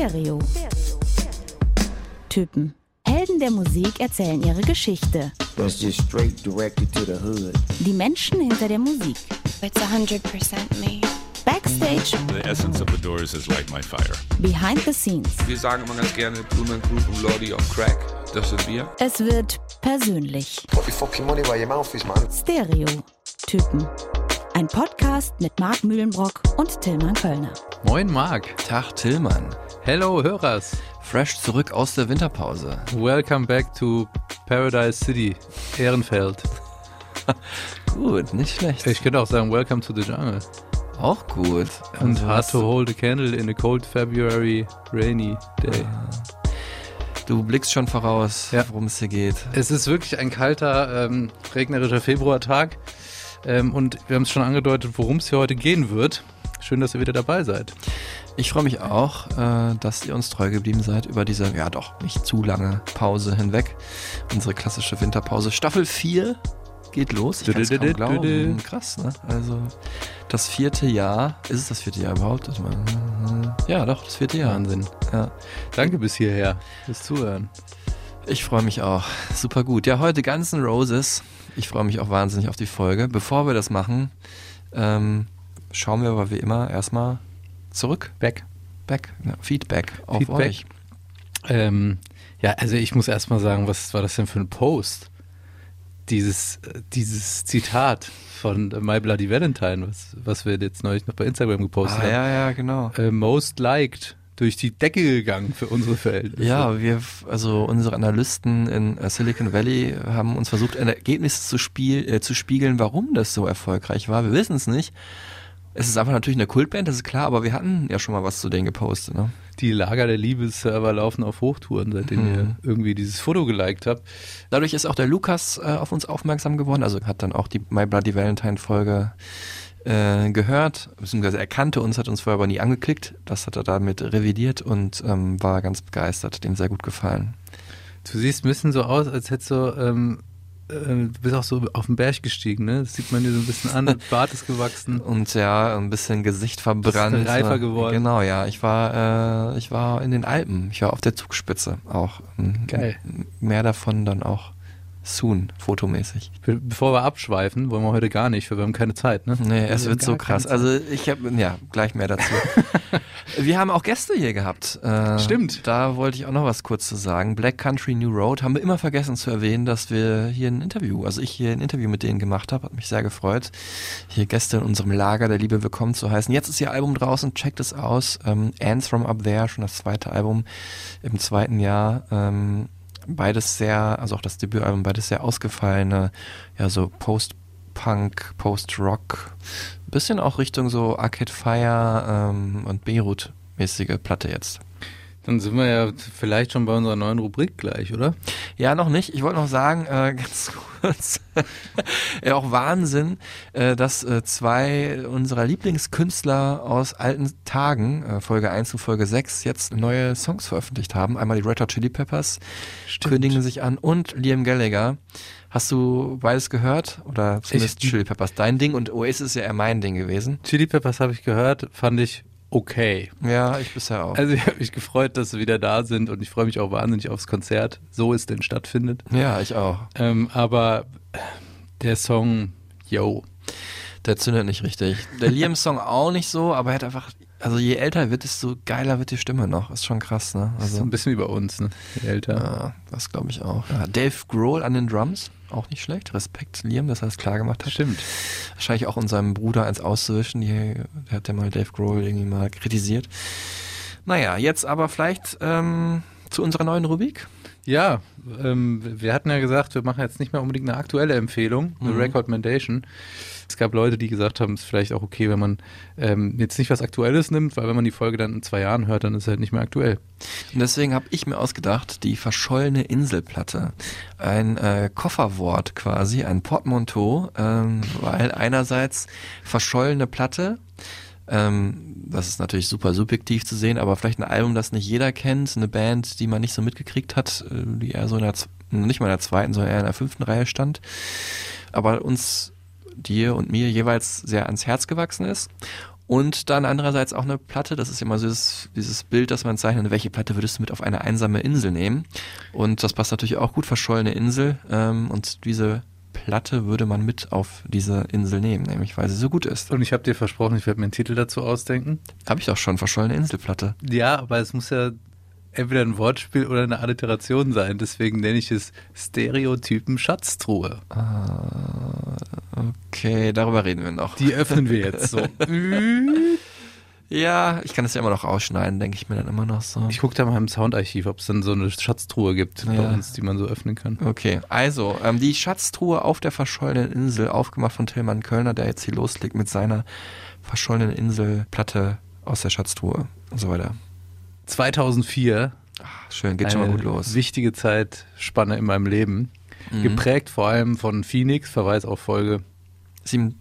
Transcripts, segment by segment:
Stereo. Typen. Helden der Musik erzählen ihre Geschichte. That's just straight directed to the hood. Die Menschen hinter der Musik. It's 100% me. Backstage, The essence of the Doors is like my fire. behind the scenes. Wir sagen immer ganz gerne Blumen Group und Lordy on Crack. Das sind wir. Es wird persönlich. Put your fucking money where your mouth is, man. Stereo. Typen. Ein Podcast mit Marc Mühlenbrock und Tillmann Kölner. Moin Marc. Tag Tillmann. Hello Hörers. Fresh zurück aus der Winterpause. Welcome back to Paradise City, Ehrenfeld. Gut, nicht schlecht. Ich könnte auch sagen Welcome to the Jungle. Auch gut. Und Also hard to hold a candle in a cold February rainy day. du blickst schon voraus, Ja. worum es hier geht. Es ist wirklich ein kalter, ähm, regnerischer Februartag. Ähm, und wir haben es schon angedeutet, worum es hier heute gehen wird. Schön, dass ihr wieder dabei seid. Ich freue mich auch, äh, dass ihr uns treu geblieben seid über diese, ja doch, nicht zu lange Pause hinweg. Unsere klassische Winterpause. Staffel 4 geht los. Ich kann es kaum glauben. Krass, ne? Also das vierte Jahr. Ist es das vierte Jahr überhaupt? Ja, doch, das vierte Jahr. Wahnsinn. Ja. Danke bis hierher fürs Zuhören. Ich freue mich auch. Super gut. Ja, heute Guns N' Roses. Ich freue mich auch wahnsinnig auf die Folge. Bevor wir das machen, ähm, schauen wir aber wie immer erstmal zurück. Back. Back. Ja, Feedback auf Feedback. euch. Ähm, ja, also ich muss erstmal sagen, was war das denn für ein Post? Dieses, äh, dieses Zitat von My Bloody Valentine, was, was wir jetzt neulich noch bei Instagram gepostet Ah, ja, ja, genau. haben. Äh, most liked, durch die Decke gegangen für unsere Verhältnisse. Ja, wir, also unsere Analysten in äh, Silicon Valley haben uns versucht, ein Ergebnis zu, spiel, äh, zu spiegeln, warum das so erfolgreich war. Wir wissen es nicht. Es ist einfach natürlich eine Kultband, das ist klar, aber wir hatten ja schon mal was zu denen gepostet. Ne? Die Lager der Liebesserver laufen auf Hochtouren, seitdem Mhm. ihr irgendwie dieses Foto geliked habt. Dadurch ist auch der Lukas äh, auf uns aufmerksam geworden, also hat dann auch die My Bloody Valentine Folge äh, gehört, beziehungsweise er kannte uns, hat uns vorher aber nie angeklickt. Das hat er damit revidiert und ähm, war ganz begeistert, dem sehr gut gefallen. Du siehst ein bisschen so aus, als hättest du, ähm, äh, du bist auch so auf den Berg gestiegen, ne? Das sieht man dir so ein bisschen an, Bart ist gewachsen. Und ja, ein bisschen Gesicht verbrannt. Bist reifer geworden. Genau, ja. Ich war, äh, ich war in den Alpen. Ich war auf der Zugspitze auch. Geil. Mehr davon dann auch soon, fotomäßig. Be bevor wir abschweifen, wollen wir heute gar nicht, weil wir haben keine Zeit, ne? Nee, es Wir wird so krass. Also ich habe, ja, gleich mehr dazu. Wir haben auch Gäste hier gehabt. Äh, Stimmt. Da wollte ich auch noch was kurz zu sagen. Black Country New Road haben wir immer vergessen zu erwähnen, dass wir hier ein Interview, also ich hier ein Interview mit denen gemacht habe, hat mich sehr gefreut. Hier Gäste in unserem Lager der Liebe willkommen zu heißen. Jetzt ist ihr Album draußen, checkt es aus. Ähm, Ants from Up There, schon das zweite Album im zweiten Jahr. Ähm, beides sehr, also auch das Debütalbum, beides sehr ausgefallene, ja so Post-Punk, Post-Rock, bisschen auch Richtung so Arcade Fire ähm, und Beirut-mäßige Platte jetzt. Dann sind wir ja vielleicht schon bei unserer neuen Rubrik gleich, oder? Ja, noch nicht. Ich wollte noch sagen, äh, ganz kurz, ja, auch Wahnsinn, äh, dass äh, zwei unserer Lieblingskünstler aus alten Tagen, äh, Folge 1 und Folge 6, jetzt neue Songs veröffentlicht haben. Einmal die Red Hot Chili Peppers kündigen sich an und Liam Gallagher. Hast du beides gehört? Oder zumindest Ich- Chili Peppers dein Ding und Oasis ist ja eher mein Ding gewesen. Chili Peppers habe ich gehört, fand ich okay. Ja, ich bisher auch. Also ich habe mich gefreut, dass sie wieder da sind und ich freue mich auch wahnsinnig aufs Konzert, so es denn stattfindet. ja, ich auch. Ähm, aber der Song, yo, Der zündet nicht richtig. Der Liam-Song auch nicht so, aber er hat einfach, also je älter er wird, desto geiler wird die Stimme noch. Ist schon krass, ne? ist so Also, ein bisschen wie bei uns, ne? Je älter. ja, das glaube ich auch. Ja, Dave Grohl an den Drums, auch nicht schlecht. Respekt, Liam, dass er es klar gemacht hat. Stimmt. Wahrscheinlich auch seinem Bruder eins auszuwischen. Der hat ja mal Dave Grohl irgendwie mal kritisiert. Naja, jetzt aber vielleicht ähm, zu unserer neuen Rubrik. Ja, ähm, wir hatten ja gesagt, wir machen jetzt nicht mehr unbedingt eine aktuelle Empfehlung, eine Mhm. Recommendation. Es gab Leute, die gesagt haben, es ist vielleicht auch okay, wenn man ähm, jetzt nicht was Aktuelles nimmt, weil wenn man die Folge dann in zwei Jahren hört, dann ist es halt nicht mehr aktuell. Und deswegen habe ich mir ausgedacht, die verschollene Inselplatte. Ein äh, Kofferwort quasi, ein Portmanteau, ähm, weil einerseits verschollene Platte, ähm, das ist natürlich super subjektiv zu sehen, aber vielleicht ein Album, das nicht jeder kennt, eine Band, die man nicht so mitgekriegt hat, äh, die eher so in der, nicht mal in der zweiten, sondern eher in der fünften Reihe stand, aber uns, dir und mir jeweils sehr ans Herz gewachsen ist. Und dann andererseits auch eine Platte, das ist immer so dieses, dieses Bild, das man zeichnet, welche Platte würdest du mit auf eine einsame Insel nehmen? Und das passt natürlich auch gut, verschollene Insel. Ähm, und diese Platte würde man mit auf diese Insel nehmen, nämlich weil sie so gut ist. Und ich habe dir versprochen, ich werde mir einen Titel dazu ausdenken. Habe ich doch schon, verschollene Inselplatte. Ja, aber es muss ja entweder ein Wortspiel oder eine Alliteration sein. Deswegen nenne ich es Stereotypen Schatztruhe. Ah, okay, darüber reden wir noch. Die öffnen wir jetzt so. Ja, ich kann das ja immer noch ausschneiden, denke ich mir dann immer noch so. Ich gucke da mal im Soundarchiv, ob es dann so eine Schatztruhe gibt bei Ja. uns, die man so öffnen kann. Okay, also ähm, die Schatztruhe auf der verschollenen Insel, aufgemacht von Tillmann Kölner, der jetzt hier loslegt mit seiner verschollenen Inselplatte aus der Schatztruhe und so weiter. 2004, Ach, schön, geht schon mal gut los. wichtige Zeitspanne in meinem Leben. Mhm. Geprägt vor allem von Phoenix, Verweis auf Folge. Sieben,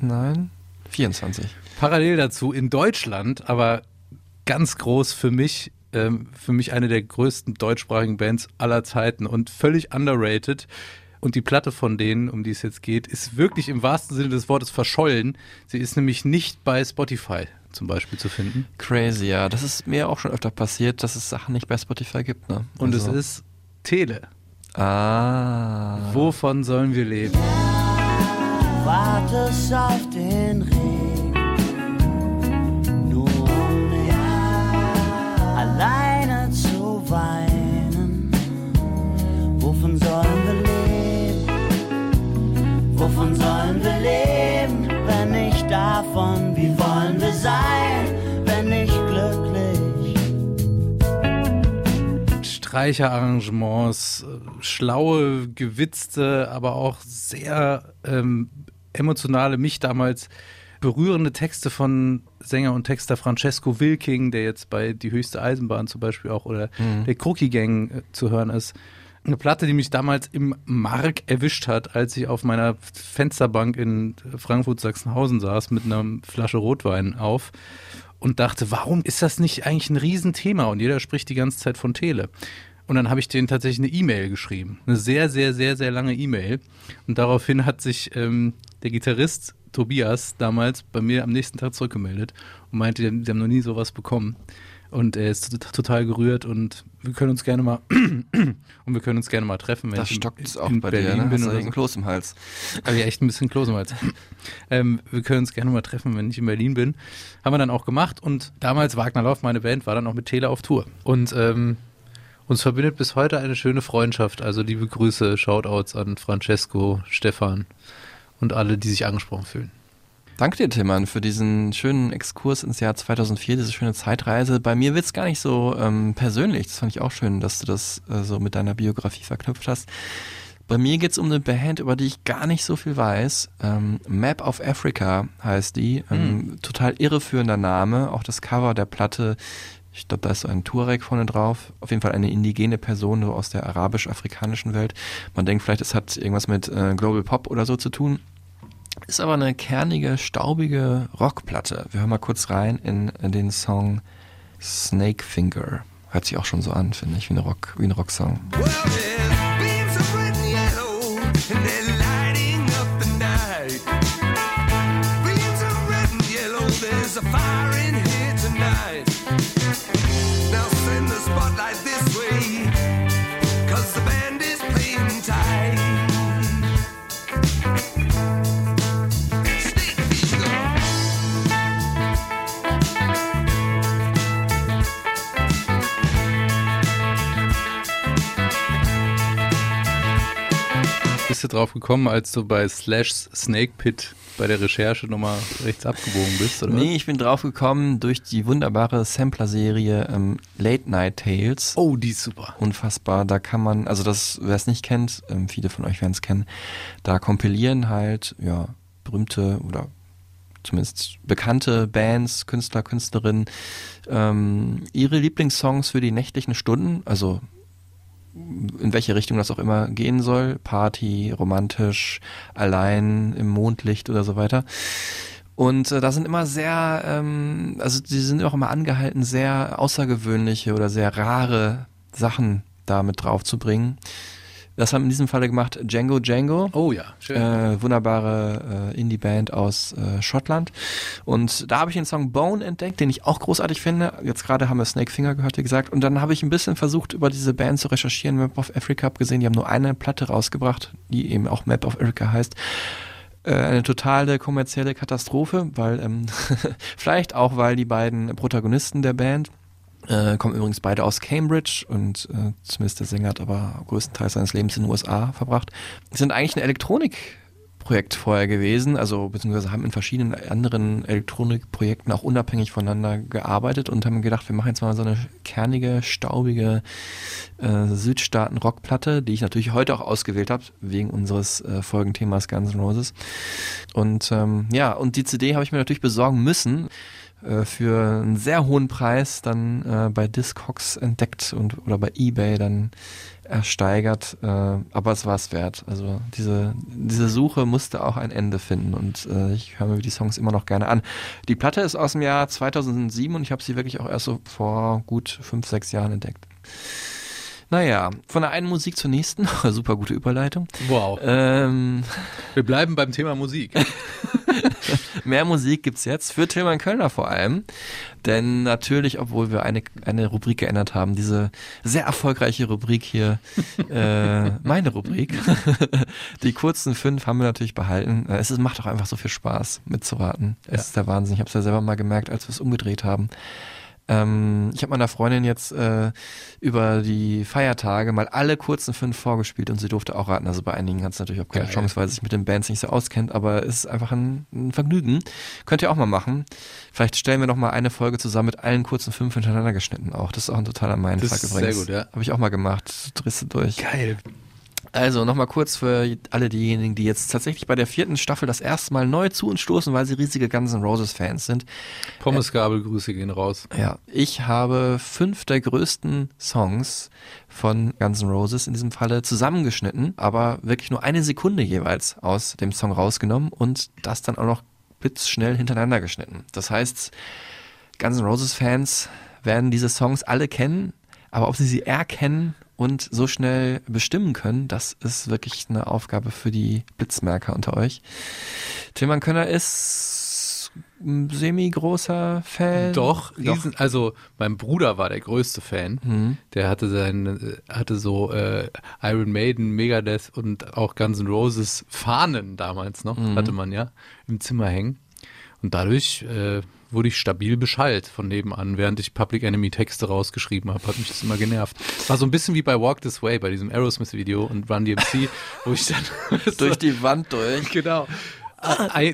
nein, 24. Parallel dazu in Deutschland, aber ganz groß für mich, ähm, für mich eine der größten deutschsprachigen Bands aller Zeiten und völlig underrated. Und die Platte von denen, um die es jetzt geht, ist wirklich im wahrsten Sinne des Wortes verschollen. Sie ist nämlich nicht bei Spotify zum Beispiel zu finden. Crazy, ja. Das ist mir auch schon öfter passiert, dass es Sachen nicht bei Spotify gibt, ne? Und Also- es ist Tele. Ah. Wovon sollen wir leben? wartest auf den Regen, nur um nicht alleine zu weinen. Wovon sollen wir leben? Wovon sollen Streicherarrangements, äh, schlaue, gewitzte, aber auch sehr ähm, emotionale, mich damals berührende Texte von Sänger und Texter Francesco Wilking, der jetzt bei Die höchste Eisenbahn zum Beispiel auch oder der Crookie Gang äh, zu hören ist. Eine Platte, die mich damals im Mark erwischt hat, als ich auf meiner Fensterbank in Frankfurt-Sachsenhausen saß mit einer Flasche Rotwein auf und dachte, warum ist das nicht eigentlich ein Riesenthema? Und jeder spricht die ganze Zeit von Tele. Und dann habe ich denen tatsächlich eine E-Mail geschrieben. Eine sehr, sehr, sehr, sehr lange E-Mail. Und daraufhin hat sich ähm, der Gitarrist Tobias damals bei mir am nächsten Tag zurückgemeldet und meinte, die haben, die haben noch nie sowas bekommen. Und er ist tot- total gerührt und wir können uns gerne mal und wir können uns gerne mal treffen, wenn Da ich in- stockt es auch in bei Berlin dir, ne? bin Hast oder so. Kloß im Hals. Aber ja, echt ein bisschen Kloß im Hals. ähm, wir können uns gerne mal treffen, wenn ich in Berlin bin. Haben wir dann auch gemacht und damals Wagner Lauf, meine Band, war dann auch mit Tele auf Tour. Und ähm, uns verbindet bis heute eine schöne Freundschaft. Also liebe Grüße, Shoutouts an Francesco, Stefan und alle, die sich angesprochen fühlen. Danke dir, Tillmann, für diesen schönen Exkurs ins Jahr 2004, diese schöne Zeitreise. Bei mir wird's gar nicht so ähm, persönlich. Das fand ich auch schön, dass du das äh, so mit deiner Biografie verknüpft hast. Bei mir geht's um eine Band, über die ich gar nicht so viel weiß. Ähm, Map of Africa heißt die. Ähm, Total irreführender Name. Auch das Cover der Platte. Ich glaube, da ist so ein Tuareg vorne drauf. Auf jeden Fall eine indigene Person so aus der arabisch-afrikanischen Welt. Man denkt vielleicht, es hat irgendwas mit äh, Global Pop oder so zu tun. Ist aber eine kernige, staubige Rockplatte. Wir hören mal kurz rein in, den Song Snake Finger. Hört sich auch schon so an, finde ich, wie, eine Rock, wie ein Rocksong. Well, du drauf gekommen, als du bei Slash Snake Pit bei der Recherche nochmal rechts abgebogen bist, oder? Nee, ich bin drauf gekommen durch die wunderbare Sampler-Serie ähm, Late Night Tales. Oh, die ist super. Unfassbar, da kann man, also das, wer es nicht kennt, ähm, viele von euch werden es kennen, da kompilieren halt, ja, berühmte oder zumindest bekannte Bands, Künstler, Künstlerinnen, ähm, ihre Lieblingssongs für die nächtlichen Stunden, also in welche Richtung das auch immer gehen soll, Party, romantisch, allein im Mondlicht oder so weiter. Und äh, da sind immer sehr, ähm, also die sind auch immer angehalten, sehr außergewöhnliche oder sehr rare Sachen da mit drauf zu bringen. Das haben in diesem Falle gemacht Django Django. Oh ja, schön. Äh, wunderbare äh, Indie-Band aus äh, Schottland. Und da habe ich den Song Bone entdeckt, den ich auch großartig finde. Jetzt gerade haben wir Snake Finger gehört, wie gesagt. Und dann habe ich ein bisschen versucht, über diese Band zu recherchieren. Map of Africa habe gesehen, die haben nur eine Platte rausgebracht, die eben auch Map of Africa heißt. Äh, eine totale kommerzielle Katastrophe, weil ähm, vielleicht auch, weil die beiden Protagonisten der Band äh, kommen übrigens beide aus Cambridge und äh, zumindest der Sänger hat aber größtenteils seines Lebens in den USA verbracht. Sind eigentlich ein Elektronikprojekt vorher gewesen, also beziehungsweise haben in verschiedenen anderen Elektronikprojekten auch unabhängig voneinander gearbeitet und haben gedacht, wir machen jetzt mal so eine kernige, staubige äh, Südstaaten-Rockplatte, die ich natürlich heute auch ausgewählt habe, wegen unseres äh, Folgenthemas Guns N' Roses. Und ähm, ja, und die CD habe ich mir natürlich besorgen müssen für einen sehr hohen Preis dann äh, bei Discogs entdeckt und oder bei eBay dann ersteigert, äh, aber es war es wert. Also diese, diese Suche musste auch ein Ende finden und äh, ich höre mir die Songs immer noch gerne an. Die Platte ist aus dem Jahr 2007 und ich habe sie wirklich auch erst so vor gut fünf, sechs Jahren entdeckt. Naja, von der einen Musik zur nächsten. Super gute Überleitung. Wow. Ähm, Wir bleiben beim Thema Musik. Mehr Musik gibt's jetzt für Tilman Kölner vor allem. Denn natürlich, obwohl wir eine, eine Rubrik geändert haben, diese sehr erfolgreiche Rubrik hier, äh, meine Rubrik, die kurzen fünf haben wir natürlich behalten. Äh, Es ist, macht auch einfach so viel Spaß mitzuraten. Es Ja. ist der Wahnsinn. Ich habe es ja selber mal gemerkt, als wir es umgedreht haben. Ähm, ich habe meiner Freundin jetzt äh, über die Feiertage mal alle kurzen fünf vorgespielt und sie durfte auch raten. Also bei einigen hat es natürlich auch keine Geil. Chance, weil sie sich mit den Bands nicht so auskennt, aber es ist einfach ein, ein Vergnügen. Könnt ihr auch mal machen. Vielleicht stellen wir noch mal eine Folge zusammen mit allen kurzen fünf hintereinander geschnitten auch. Das ist auch ein totaler Mindfuck Das ist übrigens. sehr gut, ja. Habe ich auch mal gemacht. Drehst du durch. Geil. Also nochmal kurz für alle diejenigen, die jetzt tatsächlich bei der vierten Staffel das erste Mal neu zu uns stoßen, weil sie riesige Guns N' Roses Fans sind. Pommesgabel, Grüße gehen raus. Ja, ich habe fünf der größten Songs von Guns N' Roses in diesem Falle zusammengeschnitten, aber wirklich nur eine Sekunde jeweils aus dem Song rausgenommen und das dann auch noch blitzschnell hintereinander geschnitten. Das heißt, Guns N' Roses Fans werden diese Songs alle kennen, aber ob sie sie erkennen und so schnell bestimmen können, das ist wirklich eine Aufgabe für die Blitzmerker unter euch. Tilman Könner ist ein semi-großer Fan. Doch, riesen, also mein Bruder war der größte Fan. Mhm. Der hatte seine, hatte so äh, Iron Maiden, Megadeth und auch Guns N' Roses Fahnen damals noch, Mhm. hatte man ja, im Zimmer hängen. Und dadurch äh, wurde ich stabil beschallt von nebenan, während ich Public Enemy Texte rausgeschrieben habe. Hat mich das immer genervt. War so ein bisschen wie bei Walk This Way, bei diesem Aerosmith-Video und Run DMC, wo ich dann Durch die Wand durch. genau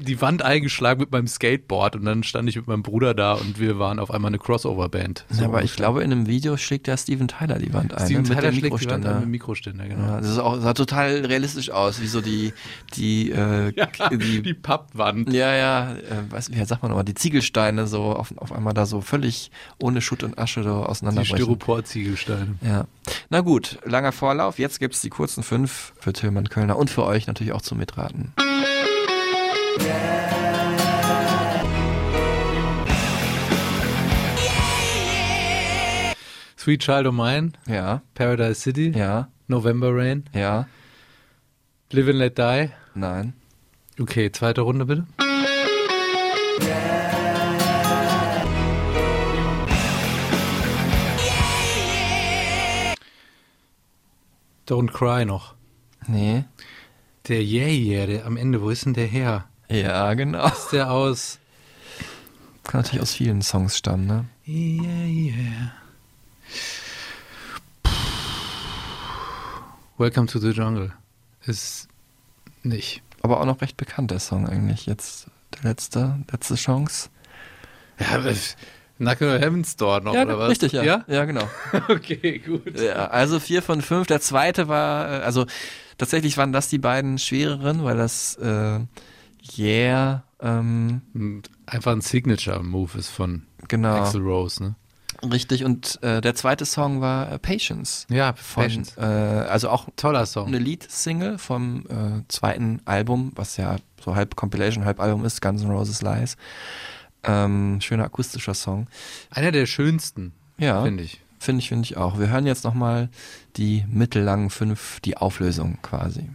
die Wand eingeschlagen mit meinem Skateboard und dann stand ich mit meinem Bruder da und wir waren auf einmal eine Crossover-Band. So Ja, aber ich glaube, in einem Video schlägt der Steven Tyler die Wand ein. Steven ne? mit Tyler dem schlägt die Wand Mikroständer. an mit dem Mikroständer, genau. Ja, das ist auch, sah total realistisch aus, wie so die, die, äh, die, die Pappwand. ja, ja, äh, weiß, wie sagt man nochmal, die Ziegelsteine so auf, auf einmal da so völlig ohne Schutt und Asche so Die auseinanderbrechen. Styropor-Ziegelsteine. Ja. Na gut, langer Vorlauf. Jetzt gibt's die kurzen fünf für Tillmann Kölner und für euch natürlich auch zum Mitraten. Sweet Child of Mine, Ja, Paradise City, ja, November Rain, ja, Live and Let Die. nein. Okay, zweite Runde bitte. Don't Cry noch. Nee. Der Yeah Yeah, der am Ende, wo ist denn der her? Ja, genau. Ist der aus Kann natürlich aus vielen Songs stammen, ne? Yeah Yeah. Welcome to the Jungle. Ist nicht. Aber auch noch recht bekannt, der Song eigentlich. Jetzt der letzte, letzte Chance. Ja, Knuckle Heaven's Door noch, ja, oder was? richtig, ja. Ja? Ja, genau. Okay, gut. Ja, also vier von fünf. Der zweite war, äh, also tatsächlich waren das die beiden schwereren, weil das äh, Yeah, ähm, Einfach ein Signature-Move ist von genau, Axel Rose, ne? richtig. Und äh, der zweite Song war äh, Patience. Ja, Von, Patience. äh, also auch Toller Song. eine Lead-Single vom äh, zweiten Album, was ja so halb Compilation, halb Album ist, Guns N' Roses Lies. Ähm, schöner akustischer Song. Einer der schönsten, Ja, finde ich. Finde ich, finde ich auch. Wir hören jetzt nochmal die mittellangen fünf, die Auflösung quasi.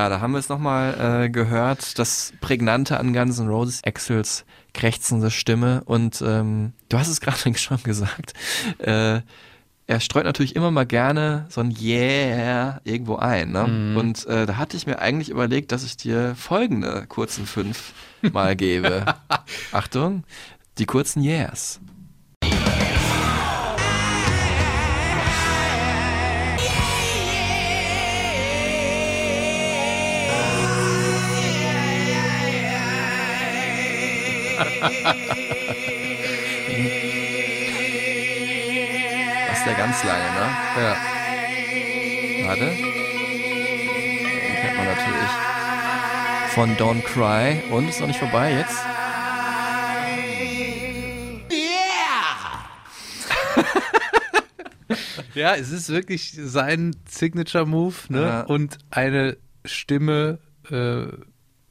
Ja, da haben wir es nochmal äh, gehört, das Prägnante an Guns N' Roses, Axels krächzende Stimme und ähm, du hast es gerade schon gesagt, äh, er streut natürlich immer mal gerne so ein Yeah irgendwo ein. Ne? Mhm. Und äh, da hatte ich mir eigentlich überlegt, dass ich dir folgende kurzen fünf mal gebe. Achtung, die kurzen Yeahs. Das ist der ganz lange, ne? Ja. Warte. Den kennt man natürlich von Don't Cry. Und ist noch nicht vorbei jetzt. Ja, es ist wirklich sein Signature-Move ne? Ja. und eine Stimme äh,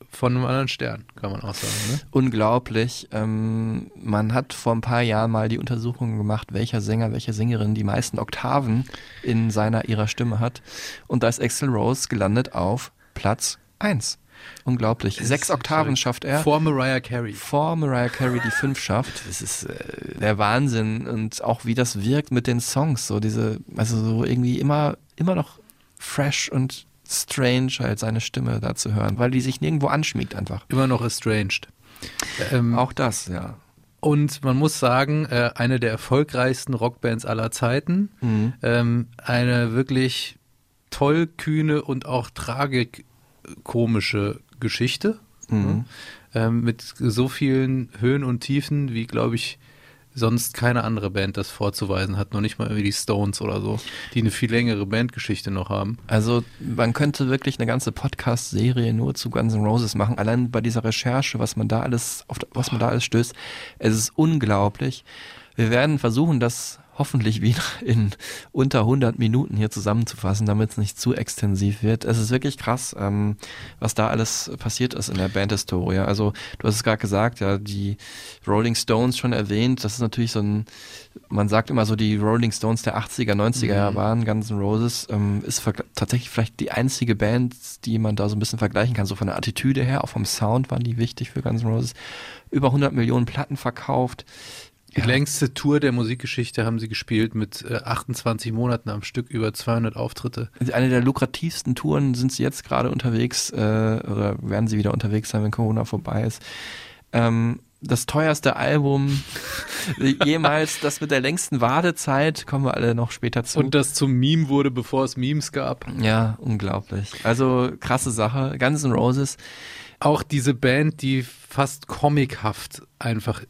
von einem anderen Stern, kann man auch sagen. Ne? Unglaublich. Ähm, man hat vor ein paar Jahren mal die Untersuchung gemacht, welcher Sänger, welche Sängerin die meisten Oktaven in seiner ihrer Stimme hat. Und da ist Axel Rose gelandet auf Platz 1. Unglaublich. Sechs Oktaven schafft er. Vor Mariah Carey. vor Mariah Carey die fünf schafft. Das ist äh, der Wahnsinn und auch wie das wirkt mit den Songs, so diese, also so irgendwie immer, immer noch fresh und strange halt seine Stimme da zu hören, weil die sich nirgendwo anschmiegt einfach. Immer noch estranged. Ähm, Auch das, ja. Und man muss sagen, äh, eine der erfolgreichsten Rockbands aller Zeiten. Mhm. Ähm, eine wirklich tollkühne und auch tragikomische Geschichte. Mhm. Ähm, mit so vielen Höhen und Tiefen, wie, glaube ich, sonst keine andere Band das vorzuweisen hat. Noch nicht mal irgendwie die Stones oder so, die eine viel längere Bandgeschichte noch haben. Also man könnte wirklich eine ganze Podcast-Serie nur zu Guns N' Roses machen. Allein bei dieser Recherche, was man da alles, auf was man da alles stößt, es ist unglaublich. Wir werden versuchen, das hoffentlich wieder in unter 100 Minuten hier zusammenzufassen, damit es nicht zu extensiv wird. Es ist wirklich krass, ähm, was da alles passiert ist in der Bandhistorie. Also du hast es gerade gesagt, ja, die Rolling Stones schon erwähnt. Das ist natürlich so ein, man sagt immer so, die Rolling Stones der 80er, 90er Jahre waren, Guns N' Roses, ähm, ist tatsächlich vielleicht die einzige Band, die man da so ein bisschen vergleichen kann. So von der Attitüde her, auch vom Sound waren die wichtig für Guns N' Roses. Über 100 Millionen Platten verkauft. Die längste Tour der Musikgeschichte haben sie gespielt mit äh, 28 Monaten am Stück, über 200 Auftritte. Eine der lukrativsten Touren sind sie jetzt gerade unterwegs, äh, oder werden sie wieder unterwegs sein, wenn Corona vorbei ist. Ähm, das teuerste Album jemals, das mit der längsten Wartezeit, kommen wir alle noch später zu. Und das zum Meme wurde, bevor es Memes gab. ja, unglaublich. Also krasse Sache. Guns N' Roses. Auch diese Band, die fast comichaft einfach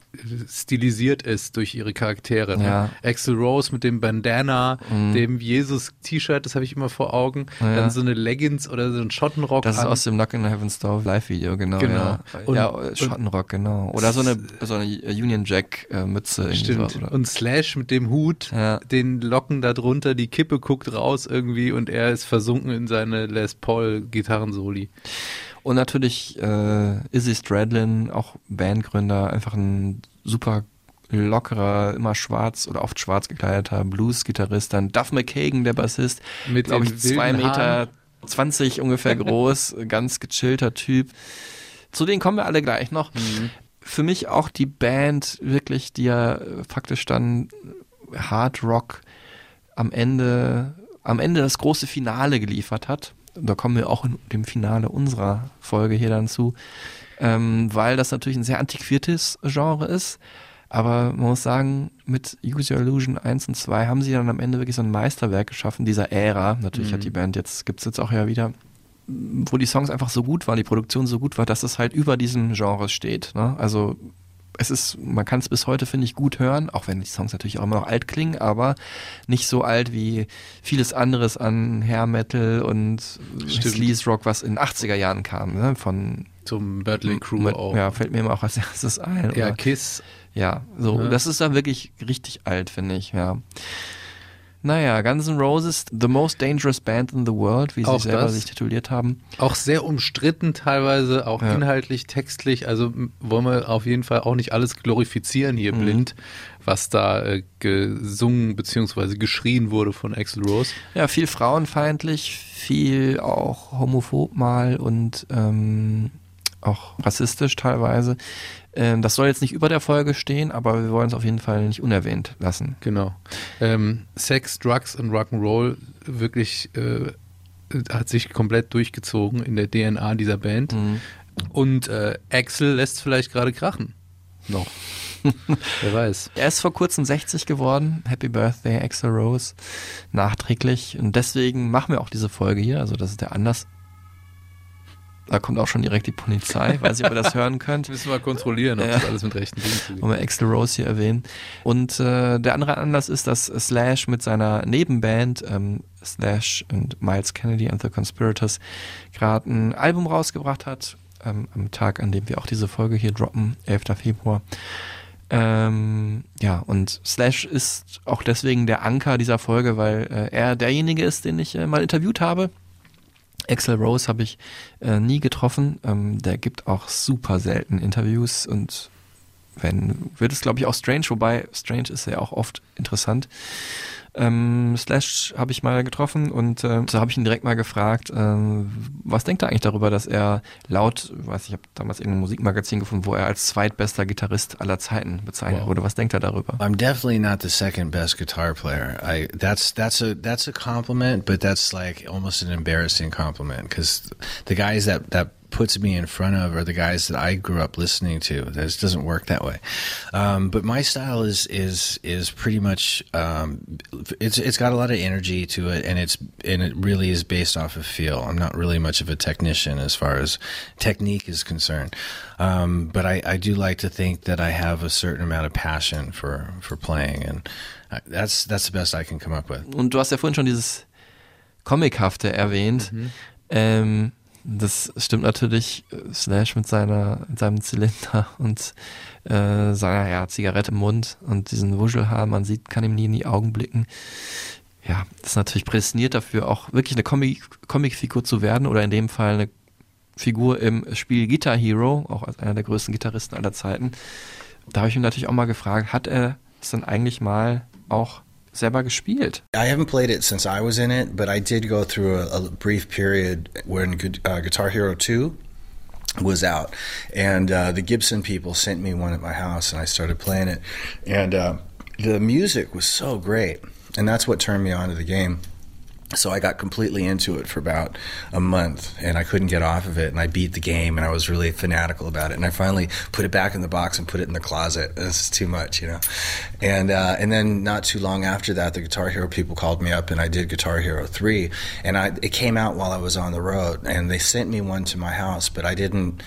stilisiert ist durch ihre Charaktere. Ne? Ja. Axel Rose mit dem Bandana, dem Jesus-T-Shirt, das habe ich immer vor Augen. Ja. Dann so eine Leggings oder so ein Schottenrock. Das ist an. aus dem Knock in Heaven's Door Live-Video, genau. Genau. Ja, Und- ja Schottenrock, genau. Oder so eine, so eine Union Jack-Mütze. irgendwie Stimmt. oder? Und Slash mit dem Hut, Ja. den Locken da drunter, die Kippe guckt raus irgendwie und er ist versunken in seine Les Paul Gitarrensoli. Und natürlich äh, Izzy Stradlin, auch Bandgründer, einfach ein super lockerer, immer schwarz oder oft schwarz gekleideter Blues-Gitarrist. Dann Duff McKagan, der Bassist, Mit glaube ich, zwei Meter. 20 ungefähr groß, ganz gechillter Typ. Zu denen kommen wir alle gleich noch. Mhm. Für mich auch die Band wirklich, die ja faktisch dann Hard Rock am Ende, am Ende das große Finale geliefert hat. Da kommen wir auch in dem Finale unserer Folge hier dann zu, ähm, weil das natürlich ein sehr antiquiertes Genre ist. Aber man muss sagen, mit Use Your Illusion 1 und 2 haben sie dann am Ende wirklich so ein Meisterwerk geschaffen, dieser Ära. Natürlich hat die Band jetzt, gibt's jetzt auch ja wieder, wo die Songs einfach so gut waren, die Produktion so gut war, dass es halt über diesen Genres steht. Ne? Also es ist, man kann es bis heute, finde ich, gut hören, auch wenn die Songs natürlich auch immer noch alt klingen, aber nicht so alt wie vieles anderes an Hair Metal und. Sleaze Rock, was in den 80er Jahren kam, ne? von Zum Mötley Crew mit, auch. Ja, fällt mir immer auch als erstes ein. Ja, oder- Kiss. ja, so, Ja. das ist dann wirklich richtig alt, finde ich, ja. Naja, Guns N' Roses, the most dangerous band in the world, wie sie Auch selber das. sich tituliert haben. Auch sehr umstritten teilweise, auch Ja. inhaltlich, textlich. Also wollen wir auf jeden Fall auch nicht alles glorifizieren hier Mhm. blind, was da äh, gesungen bzw. geschrien wurde von Axel Rose. Ja, viel frauenfeindlich, viel auch homophob mal und ähm, auch rassistisch teilweise. Ähm, das soll jetzt nicht über der Folge stehen, aber wir wollen es auf jeden Fall nicht unerwähnt lassen. Genau. Ähm, Sex, Drugs und Rock'n'Roll wirklich äh, hat sich komplett durchgezogen in der DNA dieser Band. Mhm. Und äh, Axel lässt vielleicht gerade krachen. Noch. Wer weiß. Er ist vor kurzem 60 geworden. Happy Birthday, Axel Rose. Nachträglich. Und deswegen machen wir auch diese Folge hier. Also das ist der Anlass. Da kommt auch schon direkt die Polizei. Weiß nicht, ob ihr das hören könnt. Müssen wir kontrollieren, ob Ja. das alles mit rechten Dingen zugeht. Wollen wir Axel Rose hier erwähnen. Und äh, der andere Anlass ist, dass Slash mit seiner Nebenband ähm, Slash und Miles Kennedy and the Conspirators gerade ein Album rausgebracht hat. Ähm, am Tag, an dem wir auch diese Folge hier droppen, 11. Februar. Ähm, ja, und Slash ist auch deswegen der Anker dieser Folge, weil äh, er derjenige ist, den ich äh, mal interviewt habe. Axel Rose habe ich äh, nie getroffen. Ähm, der gibt auch super selten Interviews und wenn, wird es glaube ich auch strange, wobei strange ist ja auch oft interessant. Ähm, Slash habe ich mal getroffen und äh, da habe ich ihn direkt mal gefragt, ähm, was denkt er eigentlich darüber, dass er laut, weiß ich, ich habe damals irgendein Musikmagazin gefunden, wo er als zweitbester Gitarrist aller Zeiten bezeichnet Wow. wurde. Was denkt er darüber? I'm definitely not the second best guitar player. I that's that's a that's a compliment, but that's like almost an embarrassing compliment because the guys that that puts me in front of are the guys that I grew up listening to. This doesn't work that way. Um, but my style is is is pretty much um, it's it's got a lot of energy to it, and it's and it really is based off of feel. I'm not really much of a technician as far as technique is concerned, um, but I, I do like to think that I have a certain amount of passion for for playing, and that's that's the best I can come up with. Und du hast ja vorhin schon dieses Comichafte erwähnt. Ähm, das stimmt natürlich. Slash mit seiner, seinem Zylinder und äh, seiner ja, Zigarette im Mund und diesen Wuschelhaar, man sieht, kann ihm nie in die Augen blicken. Ja, das ist natürlich prädestiniert dafür, auch wirklich eine Comic- Comicfigur zu werden oder in dem Fall eine Figur im Spiel Guitar Hero, auch als einer der größten Gitarristen aller Zeiten. Da habe ich ihn natürlich auch mal gefragt, hat er es dann eigentlich mal auch selber gespielt? I haven't played it since I was in it, but I did go through a, a brief period when uh, Guitar Hero 2 was out. And uh, the Gibson people sent me one at my house, and I started playing it. And uh, the music was so great. And that's what turned me on to the game. So I got completely into it for about a month and I couldn't get off of it and I beat the game and I was really fanatical about it and I finally put it back in the box and put it in the closet. This is too much, you know. And uh, and then not too long after that the Guitar Hero people called me up and I did Guitar Hero 3 and I it came out while I was on the road and they sent me one to my house but I didn't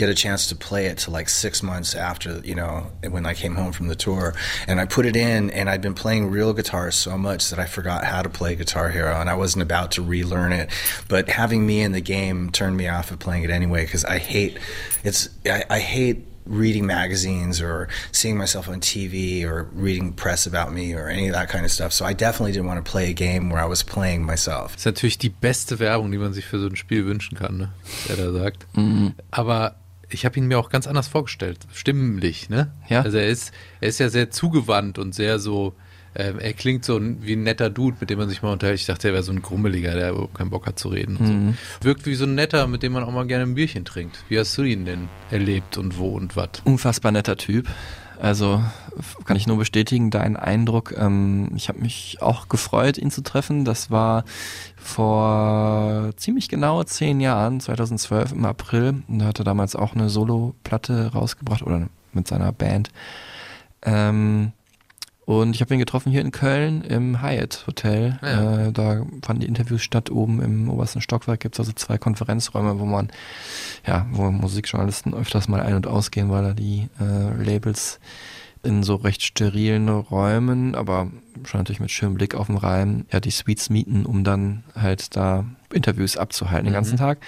get a chance to play it to like six months after you know when I came home from the tour and I put it in and I'd been playing real guitar so much that I forgot how to play Guitar Hero and I wasn't about to relearn it but having me in the game turned me off of playing it anyway because I hate it's I, I hate reading magazines or seeing myself on TV or reading press about me or any of that kind of stuff. So I definitely didn't want to play a game where I was playing myself. Das ist natürlich die beste Werbung, die man sich für so ein Spiel wünschen kann, ne? der da sagt. Mhm. Aber ich habe ihn mir auch ganz anders vorgestellt, stimmlich, ne? Ja. Also er ist, er ist ja sehr zugewandt und sehr so, ähm, er klingt so ein, wie ein netter Dude, mit dem man sich mal unterhält. Ich dachte, er wäre so ein Grummeliger, der überhaupt keinen Bock hat zu reden. Und Mhm. so. Wirkt wie so ein netter, mit dem man auch mal gerne ein Bierchen trinkt. Wie hast du ihn denn erlebt und wo und was? Unfassbar netter Typ. Also kann ich nur bestätigen, deinen Eindruck. Ähm, ich habe mich auch gefreut, ihn zu treffen. Das war vor ziemlich genau zehn Jahren, 2012 im April. Und er hatte damals auch eine Solo-Platte rausgebracht oder mit seiner Band. Ähm, und ich habe ihn getroffen hier in Köln im Hyatt Hotel. Ja. Äh, da fanden die Interviews statt. Oben im obersten Stockwerk gibt es also zwei Konferenzräume, wo man, ja, wo Musikjournalisten öfters mal ein- und ausgehen, weil da die äh, Labels in so recht sterilen Räumen, aber schon natürlich mit schönem Blick auf den Rhein, ja, die Suites mieten, um dann halt da Interviews abzuhalten den ganzen Mhm. Tag.